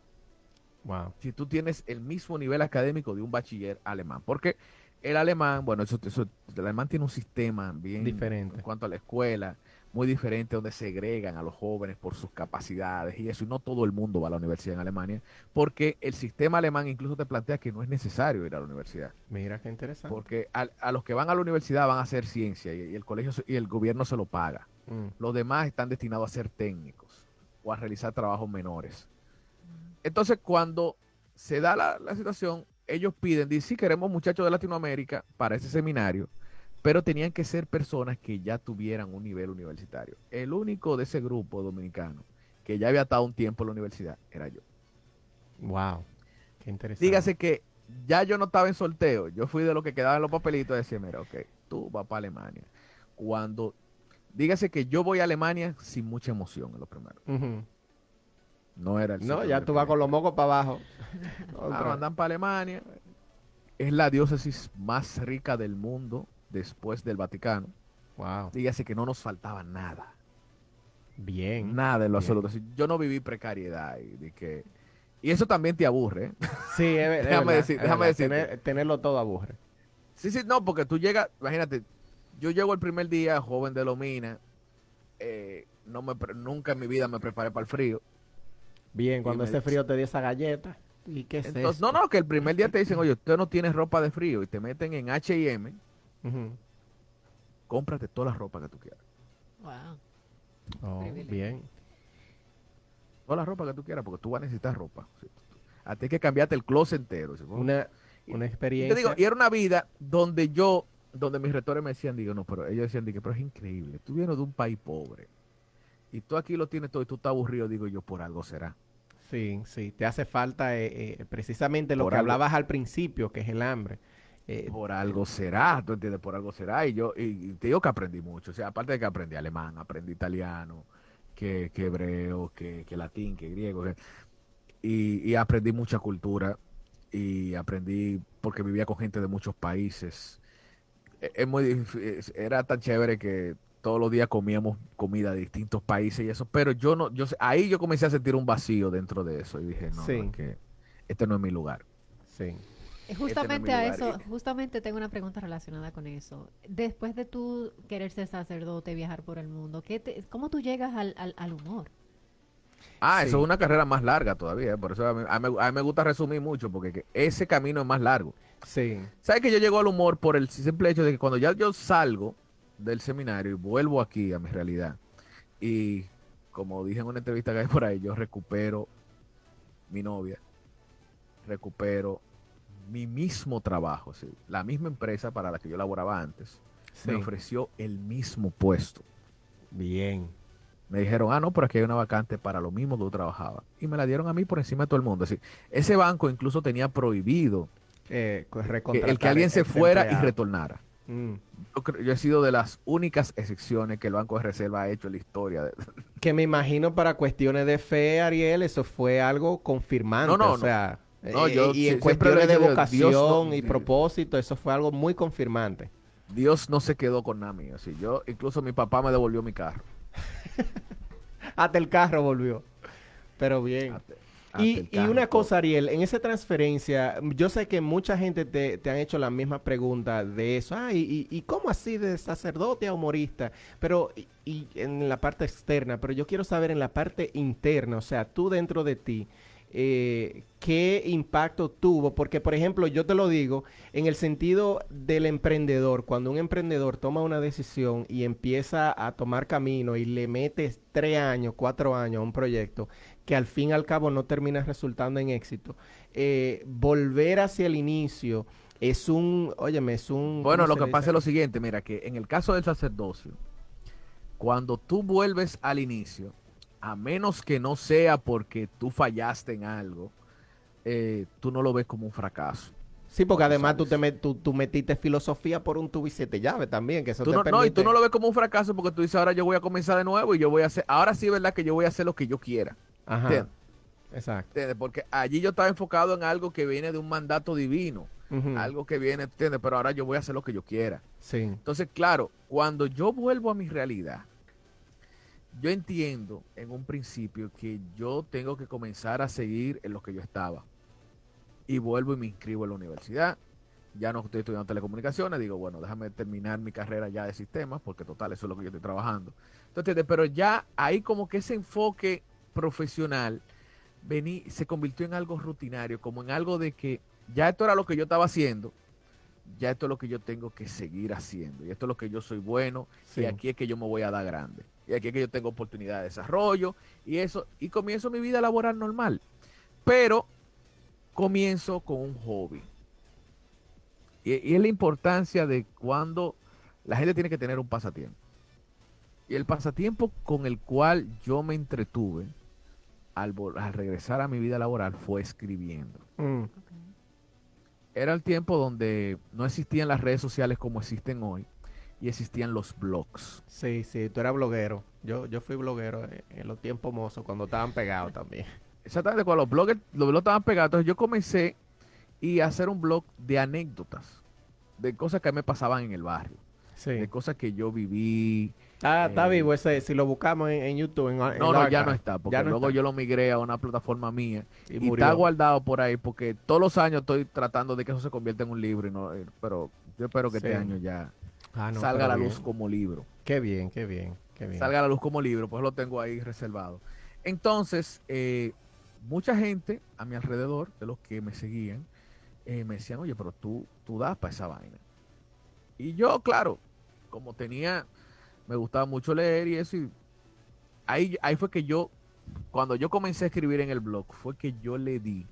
Wow. Si tú tienes el mismo nivel académico de un bachiller alemán. Porque el alemán, bueno, eso, eso- el alemán tiene un sistema bien Diferente. en cuanto a la escuela, muy diferente, donde segregan a los jóvenes por sus capacidades y eso. Y no todo el mundo va a la universidad en Alemania, porque el sistema alemán incluso te plantea que no es necesario ir a la universidad. Mira qué interesante. Porque a, a los que van a la universidad van a hacer ciencia y, y el colegio y el gobierno se lo paga. Mm. Los demás están destinados a ser técnicos o a realizar trabajos menores. Entonces, cuando se da la, la situación, ellos piden, dicen, sí, queremos muchachos de Latinoamérica para ese seminario, pero tenían que ser personas que ya tuvieran un nivel universitario. El único de ese grupo dominicano que ya había estado un tiempo en la universidad era yo. Wow. Qué interesante. Dígase que ya yo no estaba en sorteo, yo fui de los que quedaban en los papelitos y decía, mira, ok, tú vas para Alemania. Cuando, dígase que yo voy a Alemania sin mucha emoción en lo primero. No era el No, ya tú vas con los mocos para abajo. Ah, mandan para Alemania. Es la diócesis más rica del mundo después del Vaticano. Wow. Dígase que no nos faltaba nada. Bien. Nada en lo Bien. absoluto. Yo no viví precariedad y de que y eso también te aburre. ¿eh? Sí, es, Déjame decir- es déjame. Tener- tenerlo todo aburre. Sí, sí, no, porque tú llegas, imagínate, yo llego el primer día joven de Lomina, eh, no me nunca en mi vida me preparé para el frío. Bien, cuando dice- frío te dio esa galleta. ¿Y qué es Entonces, esto? no, no, que el primer día te dicen, oye, usted no tiene ropa de frío y te meten en H&M, Ujú. cómprate toda la ropa que tú quieras. Wow. Oh, bien. Toda la ropa que tú quieras, porque tú vas a necesitar ropa. A ti hay que cambiarte el closet entero. ¿sí? Una, Y- una Yo experiencia. te digo, y era una vida donde yo, donde mis rectores me decían, digo, no, pero ellos decían, digo, pero es increíble, tú vienes de un país pobre y tú aquí lo tienes todo y tú estás aburrido, digo yo, por algo será. Sí, sí, te hace falta eh, eh, precisamente lo Por que algo. hablabas al principio, que es el hambre. Eh, Por algo será, tú entiendes, por algo será. Y yo, y, te digo que aprendí mucho, o sea, aparte de que aprendí alemán, aprendí italiano, que, que hebreo, que, que latín, que griego, que- y, y aprendí mucha cultura y aprendí porque vivía con gente de muchos países. E- Es muy, era tan chévere que todos los días comíamos comida de distintos países y eso, pero yo no, yo ahí yo comencé a sentir un vacío dentro de eso y dije, no, Sí. es que este no es mi lugar. sí. Eh, Este Justamente no es a eso, justamente tengo una pregunta relacionada con eso. Después de tú querer ser sacerdote, viajar por el mundo, ¿qué te- ¿cómo tú llegas al, al, al humor? Ah, Sí. eso es una carrera más larga todavía, por eso a mí, a mí- a mí me gusta resumir mucho, porque que ese camino es más largo. Sí, ¿Sabes que yo llego al humor por el simple hecho de que cuando ya yo salgo del seminario y vuelvo aquí a mi realidad, y como dije en una entrevista que hay por ahí, yo recupero mi novia, recupero mi mismo trabajo, ¿sí? la misma empresa para la que yo laboraba antes, sí. me ofreció el mismo puesto. Bien. Me dijeron, ah, no, pero aquí hay una vacante para lo mismo que tú trabajabas. Y me la dieron a mí por encima de todo el mundo. Así, ese banco incluso tenía prohibido Eh, que el que alguien se ese fuera y retornara. Mm. Yo, creo- yo he sido de las únicas excepciones que el Banco de Reserva ha hecho en la historia. de- Que me imagino para cuestiones de fe, Ariel, eso fue algo confirmante. No, no, o sea, No, eh, yo y en cuestiones de vocación Dios y propósito, eso fue algo muy confirmante. Dios no se quedó con nada mío. Así, yo, incluso mi papá me devolvió mi carro. Hasta el carro volvió. Pero bien. Hasta Y, y una cosa, Ariel, en esa transferencia, yo sé que mucha gente te, te han hecho la misma pregunta de eso. Ah, y, y- y cómo así de sacerdote a humorista? Pero, y, y en la parte externa, pero yo quiero saber en la parte interna, o sea, tú dentro de ti, eh, ¿qué impacto tuvo? Porque, por ejemplo, yo te lo digo, en el sentido del emprendedor, cuando un emprendedor toma una decisión y empieza a tomar camino y le metes tres años, cuatro años a un proyecto, que al fin y al cabo no termina resultando en éxito, eh, volver hacia el inicio es un, óyeme, es un... Bueno, ¿cómo lo que pasa es lo siguiente, mira, que en el caso del sacerdocio, cuando tú vuelves al inicio, a menos que no sea porque tú fallaste en algo, eh, tú no lo ves como un fracaso. Sí, porque además tú, te met- tú, tú metiste filosofía por un tubo y siete llaves también, que eso Tú te no, no, y tú no lo ves como un fracaso porque tú dices, ahora yo voy a comenzar de nuevo y yo voy a hacer, ahora sí es verdad que yo voy a hacer lo que yo quiera. Ajá, ¿entiendes? exacto. ¿entiendes? Porque allí yo estaba enfocado en algo que viene de un mandato divino, algo que viene, ¿entiendes? Pero ahora yo voy a hacer lo que yo quiera. Sí, Entonces, claro, cuando yo vuelvo a mi realidad, yo entiendo en un principio que yo tengo que comenzar a seguir en lo que yo estaba. Y vuelvo y me inscribo en la universidad. Ya no estoy estudiando telecomunicaciones, digo, bueno, déjame terminar mi carrera ya de sistemas, porque total, eso es lo que yo estoy trabajando. Entonces, pero ya ahí como que ese enfoque profesional vení, se convirtió en algo rutinario, como en algo de que ya esto era lo que yo estaba haciendo, ya esto es lo que yo tengo que seguir haciendo, y esto es lo que yo soy bueno, sí. y aquí es que yo me voy a dar grande, y aquí es que yo tengo oportunidad de desarrollo, y eso, y comienzo mi vida laboral normal, pero comienzo con un hobby. Y, y es la importancia de cuando la gente tiene que tener un pasatiempo. Y el pasatiempo con el cual yo me entretuve al, al regresar a mi vida laboral fue escribiendo. Mm, Era el tiempo donde no existían las redes sociales como existen hoy y existían los blogs. sí, sí, tú eras bloguero. Yo, yo fui bloguero en, en los tiempos mozos, cuando estaban pegados también. Exactamente, cuando los blogs, los blogs estaban pegados, entonces yo comencé y a hacer un blog de anécdotas, de cosas que me pasaban en el barrio, Sí. de cosas que yo viví. Ah, está eh, vivo ese, si lo buscamos en, en YouTube. En, en No, no, ya no está, porque no luego está. yo lo migré a una plataforma mía Y está guardado por ahí, porque todos los años estoy tratando de que eso se convierta en un libro, y no, eh, pero yo espero que Sí. este año ya Ah, no, salga a la bien. luz como libro. Qué bien, qué bien, qué bien. salga a la luz como libro, pues lo tengo ahí reservado. Entonces, eh, mucha gente a mi alrededor, de los que me seguían, eh, me decían, oye, pero tú, tú das para esa vaina. Y yo, claro, como tenía, me gustaba mucho leer y eso, y ahí, ahí fue que yo, cuando yo comencé a escribir en el blog, fue que yo le di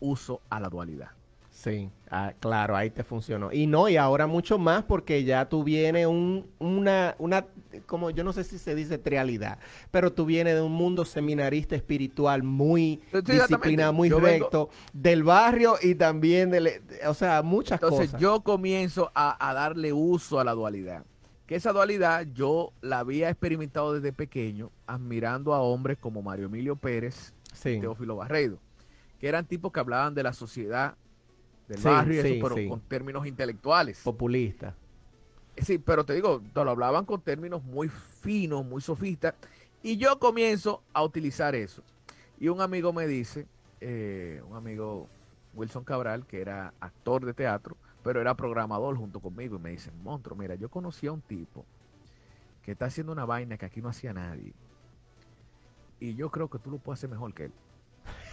uso a la dualidad. Sí, ah, claro, ahí te funcionó. Y no, y ahora mucho más porque ya tú vienes un, una, una, como yo no sé si se dice trialidad, pero tú vienes de un mundo seminarista espiritual muy Sí, disciplinado, muy Yo vengo- recto, del barrio y también del, o sea, muchas Entonces cosas. yo comienzo a, a darle uso a la dualidad. Que esa dualidad yo la había experimentado desde pequeño, admirando a hombres como Mario Emilio Pérez, sí, Teófilo Barredo, que eran tipos que hablaban de la sociedad, del Sí, barrio, y eso, pero con términos intelectuales. populista. Sí, pero te digo, te lo hablaban con términos muy finos, muy sofistas, y yo comienzo a utilizar eso. Y un amigo me dice, eh, un amigo Wilson Cabral, que era actor de teatro, pero era programador junto conmigo, y me dice, Montro, mira, yo conocí a un tipo que está haciendo una vaina que aquí no hacía nadie. Y yo creo que tú lo puedes hacer mejor que él.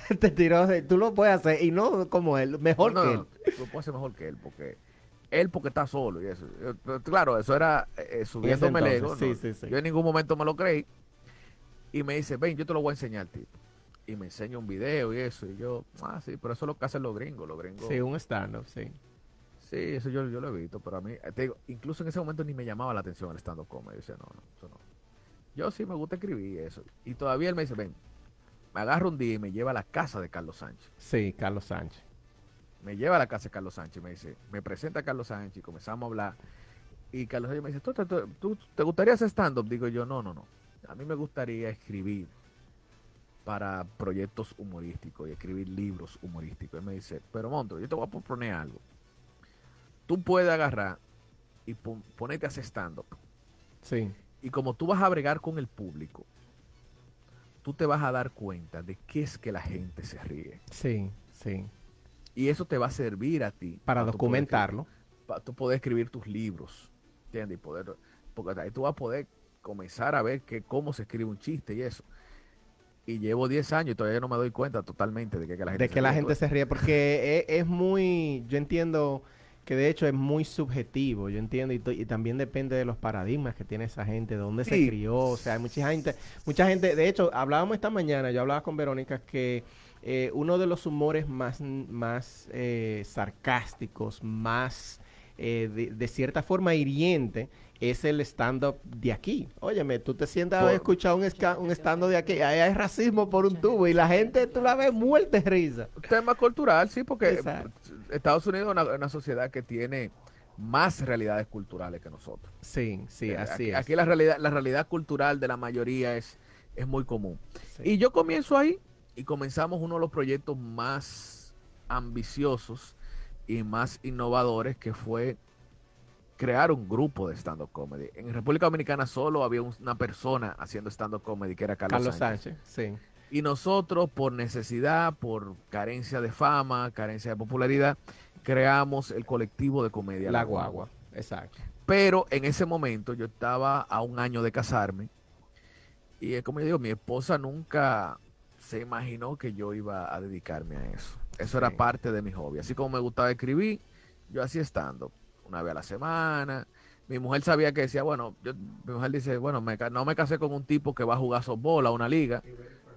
te tiró, de- tú lo puedes hacer y no como él, mejor No, que no, él. no, tú lo puedes hacer mejor que él, porque él porque está solo y eso. Yo- pero claro, eso era eh, subiéndome el ego. entonces, ¿no? sí, sí, sí. Yo en ningún momento me lo creí. Y me dice, ven, yo te lo voy a enseñar, tipo. Y me enseña un video y eso. Y yo, ah, sí, pero eso es lo que hacen los gringos. Los gringos. Sí, un stand-up, sí. Sí, eso yo, yo lo he visto, pero a mí, te digo, incluso en ese momento ni me llamaba la atención el stand-up comedy. Yo decía, no, no, eso no. Yo sí me gusta escribir eso. Y todavía él me dice, ven, me agarra un día y me lleva a la casa de Carlos Sánchez. Sí, Carlos Sánchez. Me lleva a la casa de Carlos Sánchez y me dice, me presenta a Carlos Sánchez y comenzamos a hablar. Y Carlos Sánchez me dice, ¿tú, tú- tú- tú- te gustaría hacer stand-up? Digo yo, no, no, no. A mí me gustaría escribir para proyectos humorísticos y escribir libros humorísticos. Él me dice, pero Montro, yo te voy a proponer algo. Tú puedes agarrar y pon- ponerte a hacer stand-up. Sí, Y como tú vas a bregar con el público, tú te vas a dar cuenta de qué es que la gente se ríe. sí, sí. Y eso te va a servir a ti. Para tú poder documentarlo. para tú poder escribir tus libros, ¿entiendes? Y poder, porque ahí tú vas a poder comenzar a ver que cómo se escribe un chiste y eso. Y llevo 10 años y todavía no me doy cuenta totalmente de que, que la gente de se que la gente se ríe, porque es, es muy, yo entiendo que de hecho es muy subjetivo, yo entiendo, y, también depende de los paradigmas que tiene esa gente, de dónde se crió, o sea, hay mucha gente, mucha gente, de hecho, hablábamos esta mañana, yo hablaba con Verónica que eh, uno de los humores más, más eh, sarcásticos, más eh, de, de cierta forma hiriente, es el stand-up de aquí. Óyeme, tú te sientas a Por- escuchar un, un stand-up de aquí, ahí hay racismo por un tubo y la gente, tú la ves muerta de risa. Tema cultural, sí, porque Exacto. Estados Unidos es una, una sociedad que tiene más realidades culturales que nosotros. Sí, sí, Eh, así aquí, es. aquí la realidad, la realidad cultural de la mayoría es, es muy común. Sí. Y yo comienzo ahí y comenzamos uno de los proyectos más ambiciosos y más innovadores que fue crear un grupo de stand-up comedy. En República Dominicana solo había un- una persona haciendo stand-up comedy que era Carlos, Carlos Sánchez. Sánchez, sí. Y nosotros, por necesidad, por carencia de fama, carencia de popularidad, creamos el colectivo de comedia La guagua, exacto. pero en ese momento yo estaba a un año de casarme y es como yo digo, mi esposa nunca se imaginó que yo iba a dedicarme a eso. Eso era parte de mi hobby. Así como me gustaba escribir, yo hacía estando una vez a la semana. Mi mujer sabía que decía, bueno, yo- mi mujer dice, bueno, me no me casé con un tipo que va a jugar softball a una liga,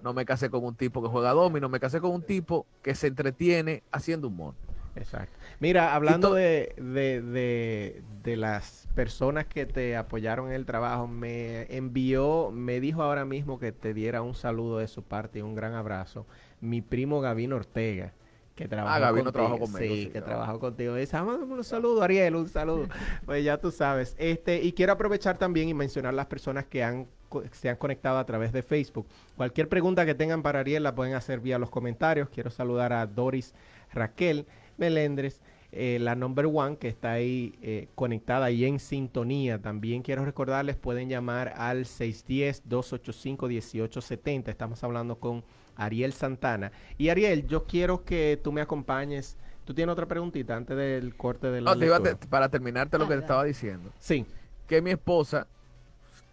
no me casé con un tipo que juega domino, me casé con un tipo que se entretiene haciendo humor. Exacto. Mira, hablando de, de, de, de las personas que te apoyaron en el trabajo, me envió, me dijo ahora mismo que te diera un saludo de su parte y un gran abrazo. Mi primo Gavino Ortega, que trabajó Gavino contigo. trabajó conmigo, Sí, sí, que trabajó. trabajó contigo. Dice, "Ah, un saludo, Ariel, un saludo. pues ya tú sabes. Este, y quiero aprovechar también y mencionar las personas que han se han conectado a través de Facebook. Cualquier pregunta que tengan para Ariel la pueden hacer vía los comentarios. Quiero saludar a Doris Raquel Melendres, eh, la number one que está ahí eh, conectada y en sintonía. También quiero recordarles, pueden llamar al 610-285-1870. Estamos hablando con Ariel Santana. Y Ariel, yo quiero que tú me acompañes. ¿Tú tienes otra preguntita antes del corte de la No, te iba te- para terminarte lo que te estaba diciendo. Sí, que mi esposa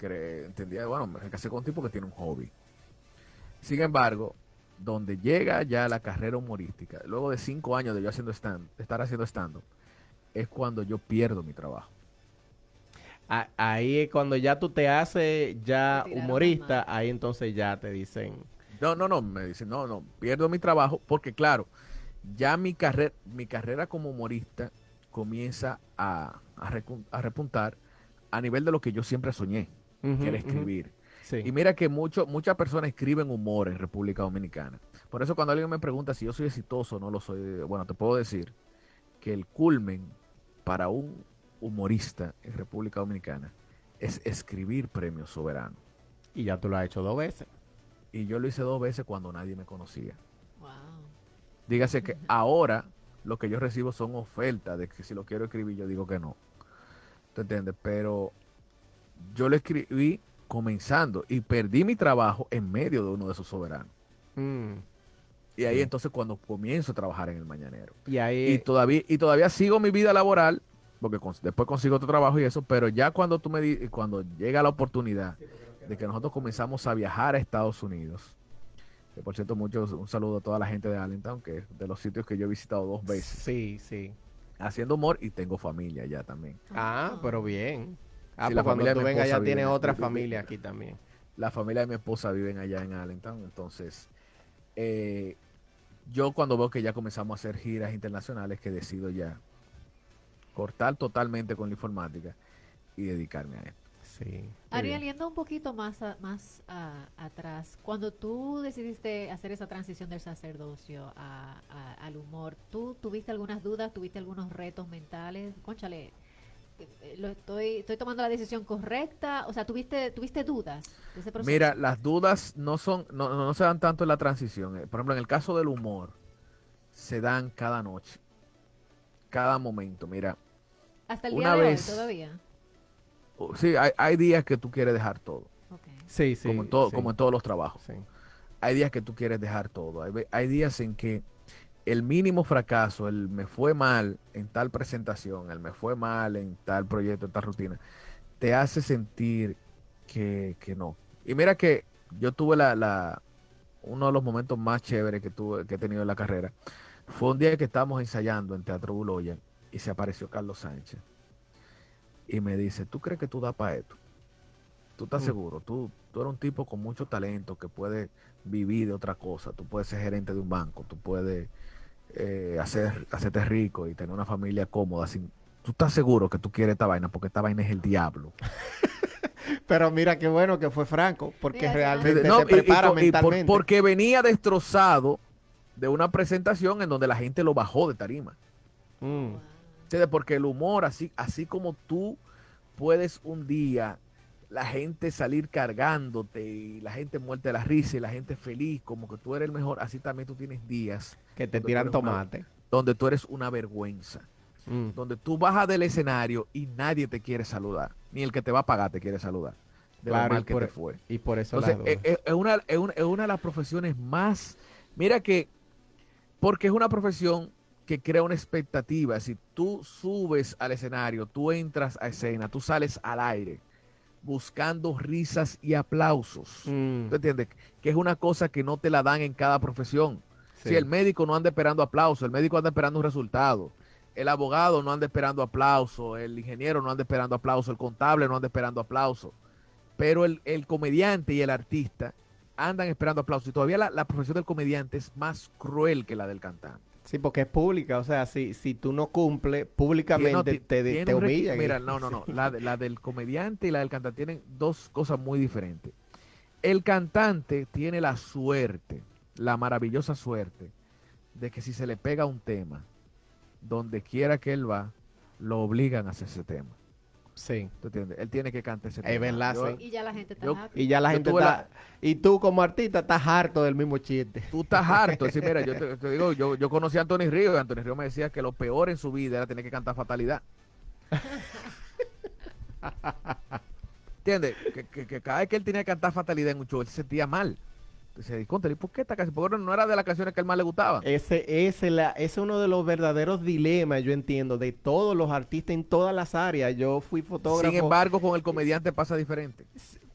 cre- entendía, bueno, me casé con un tipo que tiene un hobby. Sin embargo, donde llega ya la carrera humorística, luego de cinco años de yo haciendo stand, de estar haciendo stand es cuando yo pierdo mi trabajo. A- Ahí es cuando ya tú te haces ya humorista, ahí entonces ya te dicen, No, no, no, me dicen, no, no, pierdo mi trabajo porque claro, ya mi carrera, mi carrera como humorista comienza a, a a repuntar a nivel de lo que yo siempre soñé, "Ujú, que era ujú". escribir. Sí. Y mira que mucho, muchas personas escriben humor en República Dominicana. Por eso cuando alguien me pregunta si yo soy exitoso o no lo soy, bueno, te puedo decir que el culmen para un humorista en República Dominicana es escribir premios soberanos. Y ya tú lo has hecho dos veces. Y yo lo hice dos veces cuando nadie me conocía. Wow. Dígase que ahora lo que yo recibo son ofertas de que si lo quiero escribir yo digo que no. ¿Tú entiendes? Pero yo lo escribí comenzando y perdí mi trabajo en medio de uno de esos soberanos. Mm. Y ahí Sí. entonces cuando comienzo a trabajar en el mañanero. Y ahí, Y todavía, y todavía sigo mi vida laboral, porque después consigo otro trabajo y eso, pero ya cuando tú me di- cuando llega la oportunidad de que nosotros comenzamos a viajar a Estados Unidos, que por cierto, muchos, un saludo a toda la gente de Allentown, que es de los sitios que yo he visitado dos veces, sí, sí. haciendo humor y tengo familia ya también. Ah, pero bien. Ah, Sí, pues la cuando tú vengas ya tienes otra familia aquí también. La familia de mi esposa viven allá en Allentown, entonces eh, yo cuando veo que ya comenzamos a hacer giras internacionales, que decido ya cortar totalmente con la informática y dedicarme a esto. Sí. Ariel, yendo un poquito más, a- más a- atrás, cuando tú decidiste hacer esa transición del sacerdocio a- al humor, ¿tú tuviste algunas dudas, tuviste algunos retos mentales? Conchale, eh, lo estoy, estoy tomando la decisión correcta, o sea, ¿tuviste, tuviste dudas de ese proceso? Mira, las dudas no son, no, no se dan tanto en la transición. Eh, Por ejemplo, en el caso del humor, se dan cada noche, cada momento. Mira, Hasta el una día de vez- hoy todavía. Sí, hay, hay días que tú quieres dejar todo. Sí, sí. como, en todo, sí, como en todos los trabajos. sí. Hay días que tú quieres dejar todo. Hay días en que el mínimo fracaso, el me fue mal en tal presentación, el me fue mal en tal proyecto, en tal rutina, te hace sentir que, que no. Y mira que yo tuve la, la- uno de los momentos más chéveres que, tuve, que he tenido en la carrera. Fue un día que estábamos ensayando en Teatro Buloya y se apareció Carlos Sánchez. Y me dice, ¿tú crees que tú das para esto? ¿Tú estás Mm. seguro? Tú, tú eres un tipo con mucho talento que puede vivir de otra cosa. Tú puedes ser gerente de un banco. Tú puedes eh, hacer, hacerte rico y tener una familia cómoda. Sin, ¿Tú estás seguro que tú quieres esta vaina? Porque esta vaina es el diablo. Pero mira qué bueno que fue Franco, porque Mira, realmente No, te y- y prepara por- y por- mentalmente. porque venía destrozado de una presentación en donde la gente lo bajó de tarima. Mm, ¿Entiendes? Porque el humor, así, así como tú puedes un día la gente salir cargándote y la gente muerta de la risa y la gente feliz, como que tú eres el mejor, así también tú tienes días que te tiran una- tomate. donde tú eres una vergüenza, Mm, donde tú bajas del escenario y nadie te quiere saludar, ni el que te va a pagar te quiere saludar, de Claro, lo mal que por- te fue. Y por eso Entonces, es- es una, es, una, es una de las profesiones más, mira que, porque es una profesión que crea una expectativa. Si tú subes al escenario, tú entras a escena, tú sales al aire buscando risas y aplausos. Mm, ¿Tú entiendes? Que es una cosa que no te la dan en cada profesión. sí. Si el médico no anda esperando aplausos, el médico anda esperando un resultado. El abogado no anda esperando aplauso, el ingeniero no anda esperando aplauso, el contable no anda esperando aplauso. Pero el, el comediante y el artista andan esperando aplausos. Y todavía la, la profesión del comediante es más cruel que la del cantante. Sí, porque es pública, o sea, si, si tú no cumples públicamente, te, te humillan. Mira, no, no, no. La, la del comediante y la del cantante tienen dos cosas muy diferentes. El cantante tiene la suerte, la maravillosa suerte, de que si se le pega un tema, donde quiera que él va, lo obligan a hacer ese tema. Sí, ¿Tú entiendes? Él tiene que cantar ese Es tema. verdad, Yo- sí. Y ya la gente está yo- happy. y ya la Yo gente está... Y tú como artista estás harto del mismo chiste. Tú estás harto. Sí, mira, yo te, te digo, yo, yo conocí a Anthony Río y Anthony Río me decía que lo peor en su vida era tener que cantar fatalidad. ¿Entiendes? Que, que- que cada vez que él tenía que cantar fatalidad en un show, él se sentía mal. Contra, ¿y por qué esta canción? Porque no era de las canciones que él más le gustaba. Ese, ese, la, ese es uno de los verdaderos dilemas, yo entiendo, de todos los artistas en todas las áreas. Yo fui fotógrafo. Sin embargo, con el comediante pasa diferente.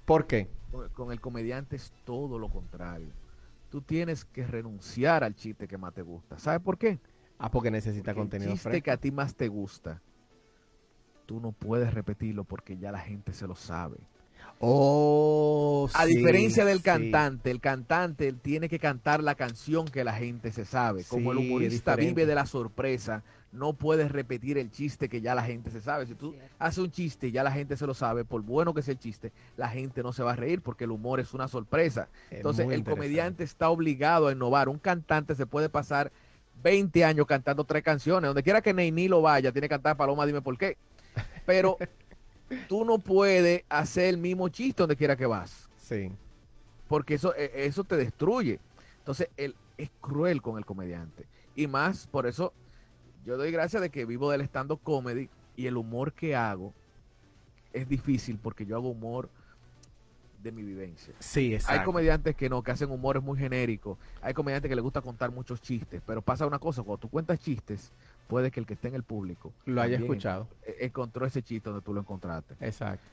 ¿Por qué? Con, con el comediante es todo lo contrario. tú tienes que renunciar al chiste que más te gusta. ¿Sabes por qué? Ah, porque necesita Porque contenido El chiste fresco. que a ti más te gusta, tú no puedes repetirlo porque ya la gente se lo sabe. Oh, A sí, diferencia del sí. cantante, el cantante él tiene que cantar la canción que la gente se sabe. Como el Sí, humorista vive de la sorpresa, no puedes repetir el chiste que ya la gente se sabe. Si tú haces un chiste y ya la gente se lo sabe, por bueno que sea el chiste, la gente no se va a reír porque el humor es una sorpresa. Es Entonces el comediante está obligado a innovar. Un cantante se puede pasar 20 años cantando tres canciones. Donde quiera que Neini lo vaya, tiene que cantar Paloma, dime por qué. Pero tú no puedes hacer el mismo chiste donde quiera que vas Sí. porque eso, eh, eso te destruye. Entonces, él es cruel con el comediante. Y más, por eso, yo doy gracias de que vivo del stand-up comedy y el humor que hago es difícil porque yo hago humor de mi vivencia. Sí, exacto. Hay comediantes que no, que hacen humores muy genéricos. Hay comediantes que les gusta contar muchos chistes. Pero pasa una cosa, cuando tú cuentas chistes, puede que el que esté en el público Lo haya escuchado. eh, encontró ese chiste donde tú lo encontraste. Exacto.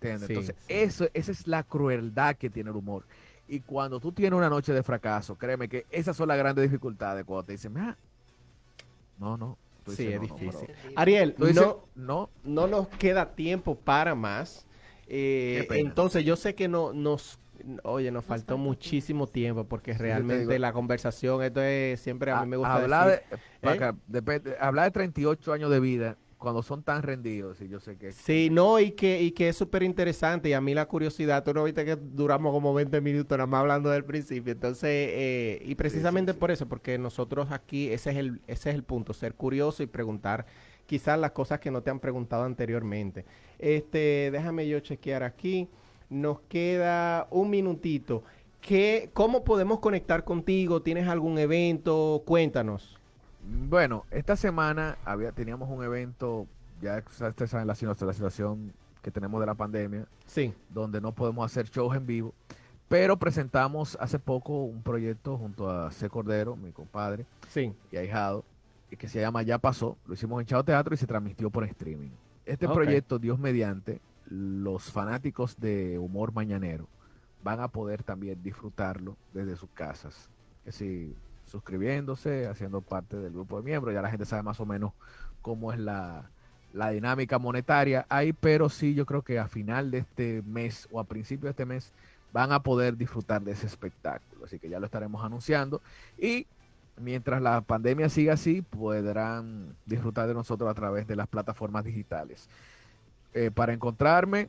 ¿Entiendes? Sí, Entonces, sí. eso, esa es la crueldad que tiene el humor. Y cuando tú tienes una noche de fracaso, créeme que esas son las grandes dificultades. Cuando te dicen, "Ah, no, no. tú Sí, dices, "No, no, difícil. pero-". Ariel, Tú dices, no, no, no nos queda tiempo para más. Eh, entonces yo sé que no nos, oye, nos faltó falta muchísimo tiempo porque realmente digo- la conversación, esto es siempre a mí me gusta hablar, decir, de, ¿eh? acá, hablar de 38 años de vida cuando son tan rendidos, y yo sé que Sí, no, y que, y que es súper interesante. Y a mí la curiosidad, tú no viste que duramos como 20 minutos nada más hablando del principio. Entonces, eh, y precisamente sí. por eso, porque nosotros aquí, ese es, el, ese es el punto, ser curioso y preguntar quizás las cosas que no te han preguntado anteriormente. Este, déjame yo chequear aquí. Nos queda un minutito. ¿Qué, ¿Cómo podemos conectar contigo? ¿Tienes algún evento? Cuéntanos. Bueno, esta semana había, teníamos un evento, ya ustedes saben la, la situación que tenemos de la pandemia, Sí, donde no podemos hacer shows en vivo, pero presentamos hace poco un proyecto junto a C. Cordero, mi compadre sí. y ahijado, que se llama Ya Pasó. Lo hicimos en Chao Teatro y se transmitió por streaming. Este proyecto, Dios mediante, los fanáticos de humor mañanero van a poder también disfrutarlo desde sus casas. Que si suscribiéndose, haciendo parte del grupo de miembros, ya la gente sabe más o menos cómo es la, la dinámica monetaria ahí, pero sí yo creo que a final de este mes o a principio de este mes van a poder disfrutar de ese espectáculo. Así que ya lo estaremos anunciando. Y mientras la pandemia siga así, podrán disfrutar de nosotros a través de las plataformas digitales. Eh, para encontrarme,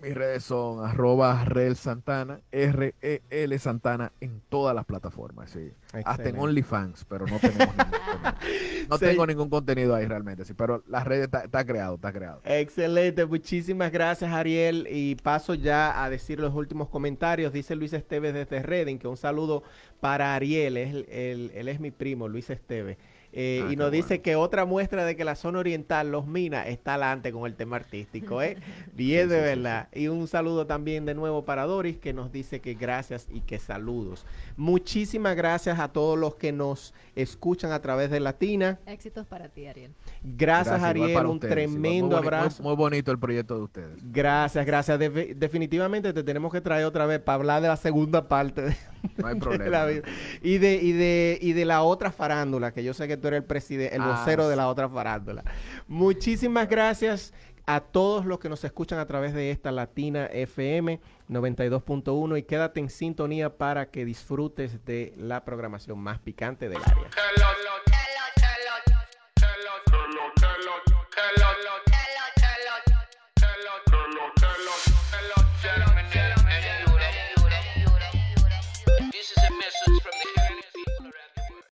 mis redes son arroba rel santana, R-E-L Santana en todas las plataformas, sí. Hasta en. OnlyFans, pero no tenemos ningún contenido. No Sí. tengo ningún contenido ahí realmente, sí, pero las redes está, creado, está creado. Excelente, muchísimas gracias Ariel y paso ya a decir los últimos comentarios. Dice Luis Esteves desde Reading que un saludo para Ariel, es el- el- él es mi primo, Luis Esteves. Eh, Ah, y nos dice bueno. que otra muestra de que la zona oriental, los minas, está adelante con el tema artístico, ¿eh? Bien Sí, de sí, sí, verdad. Y un saludo también de nuevo para Doris, que nos dice que gracias y que saludos. Muchísimas gracias a todos los que nos escuchan a través de Latina. Éxitos para ti, Ariel. Gracias, Ariel, un ustedes, tremendo muy- abrazo. Muy, bonito el proyecto de ustedes. Gracias, gracias. Defi- definitivamente te tenemos que traer otra vez para hablar de la segunda parte de, no hay problema. de y, de, y, de, y de la otra farándula, que yo sé que tú eres el presidente, el ah, vocero sí. de la otra farándula. Muchísimas gracias a todos los que nos escuchan a través de esta Latina FM 92.1 y quédate en sintonía para que disfrutes de la programación más picante del área.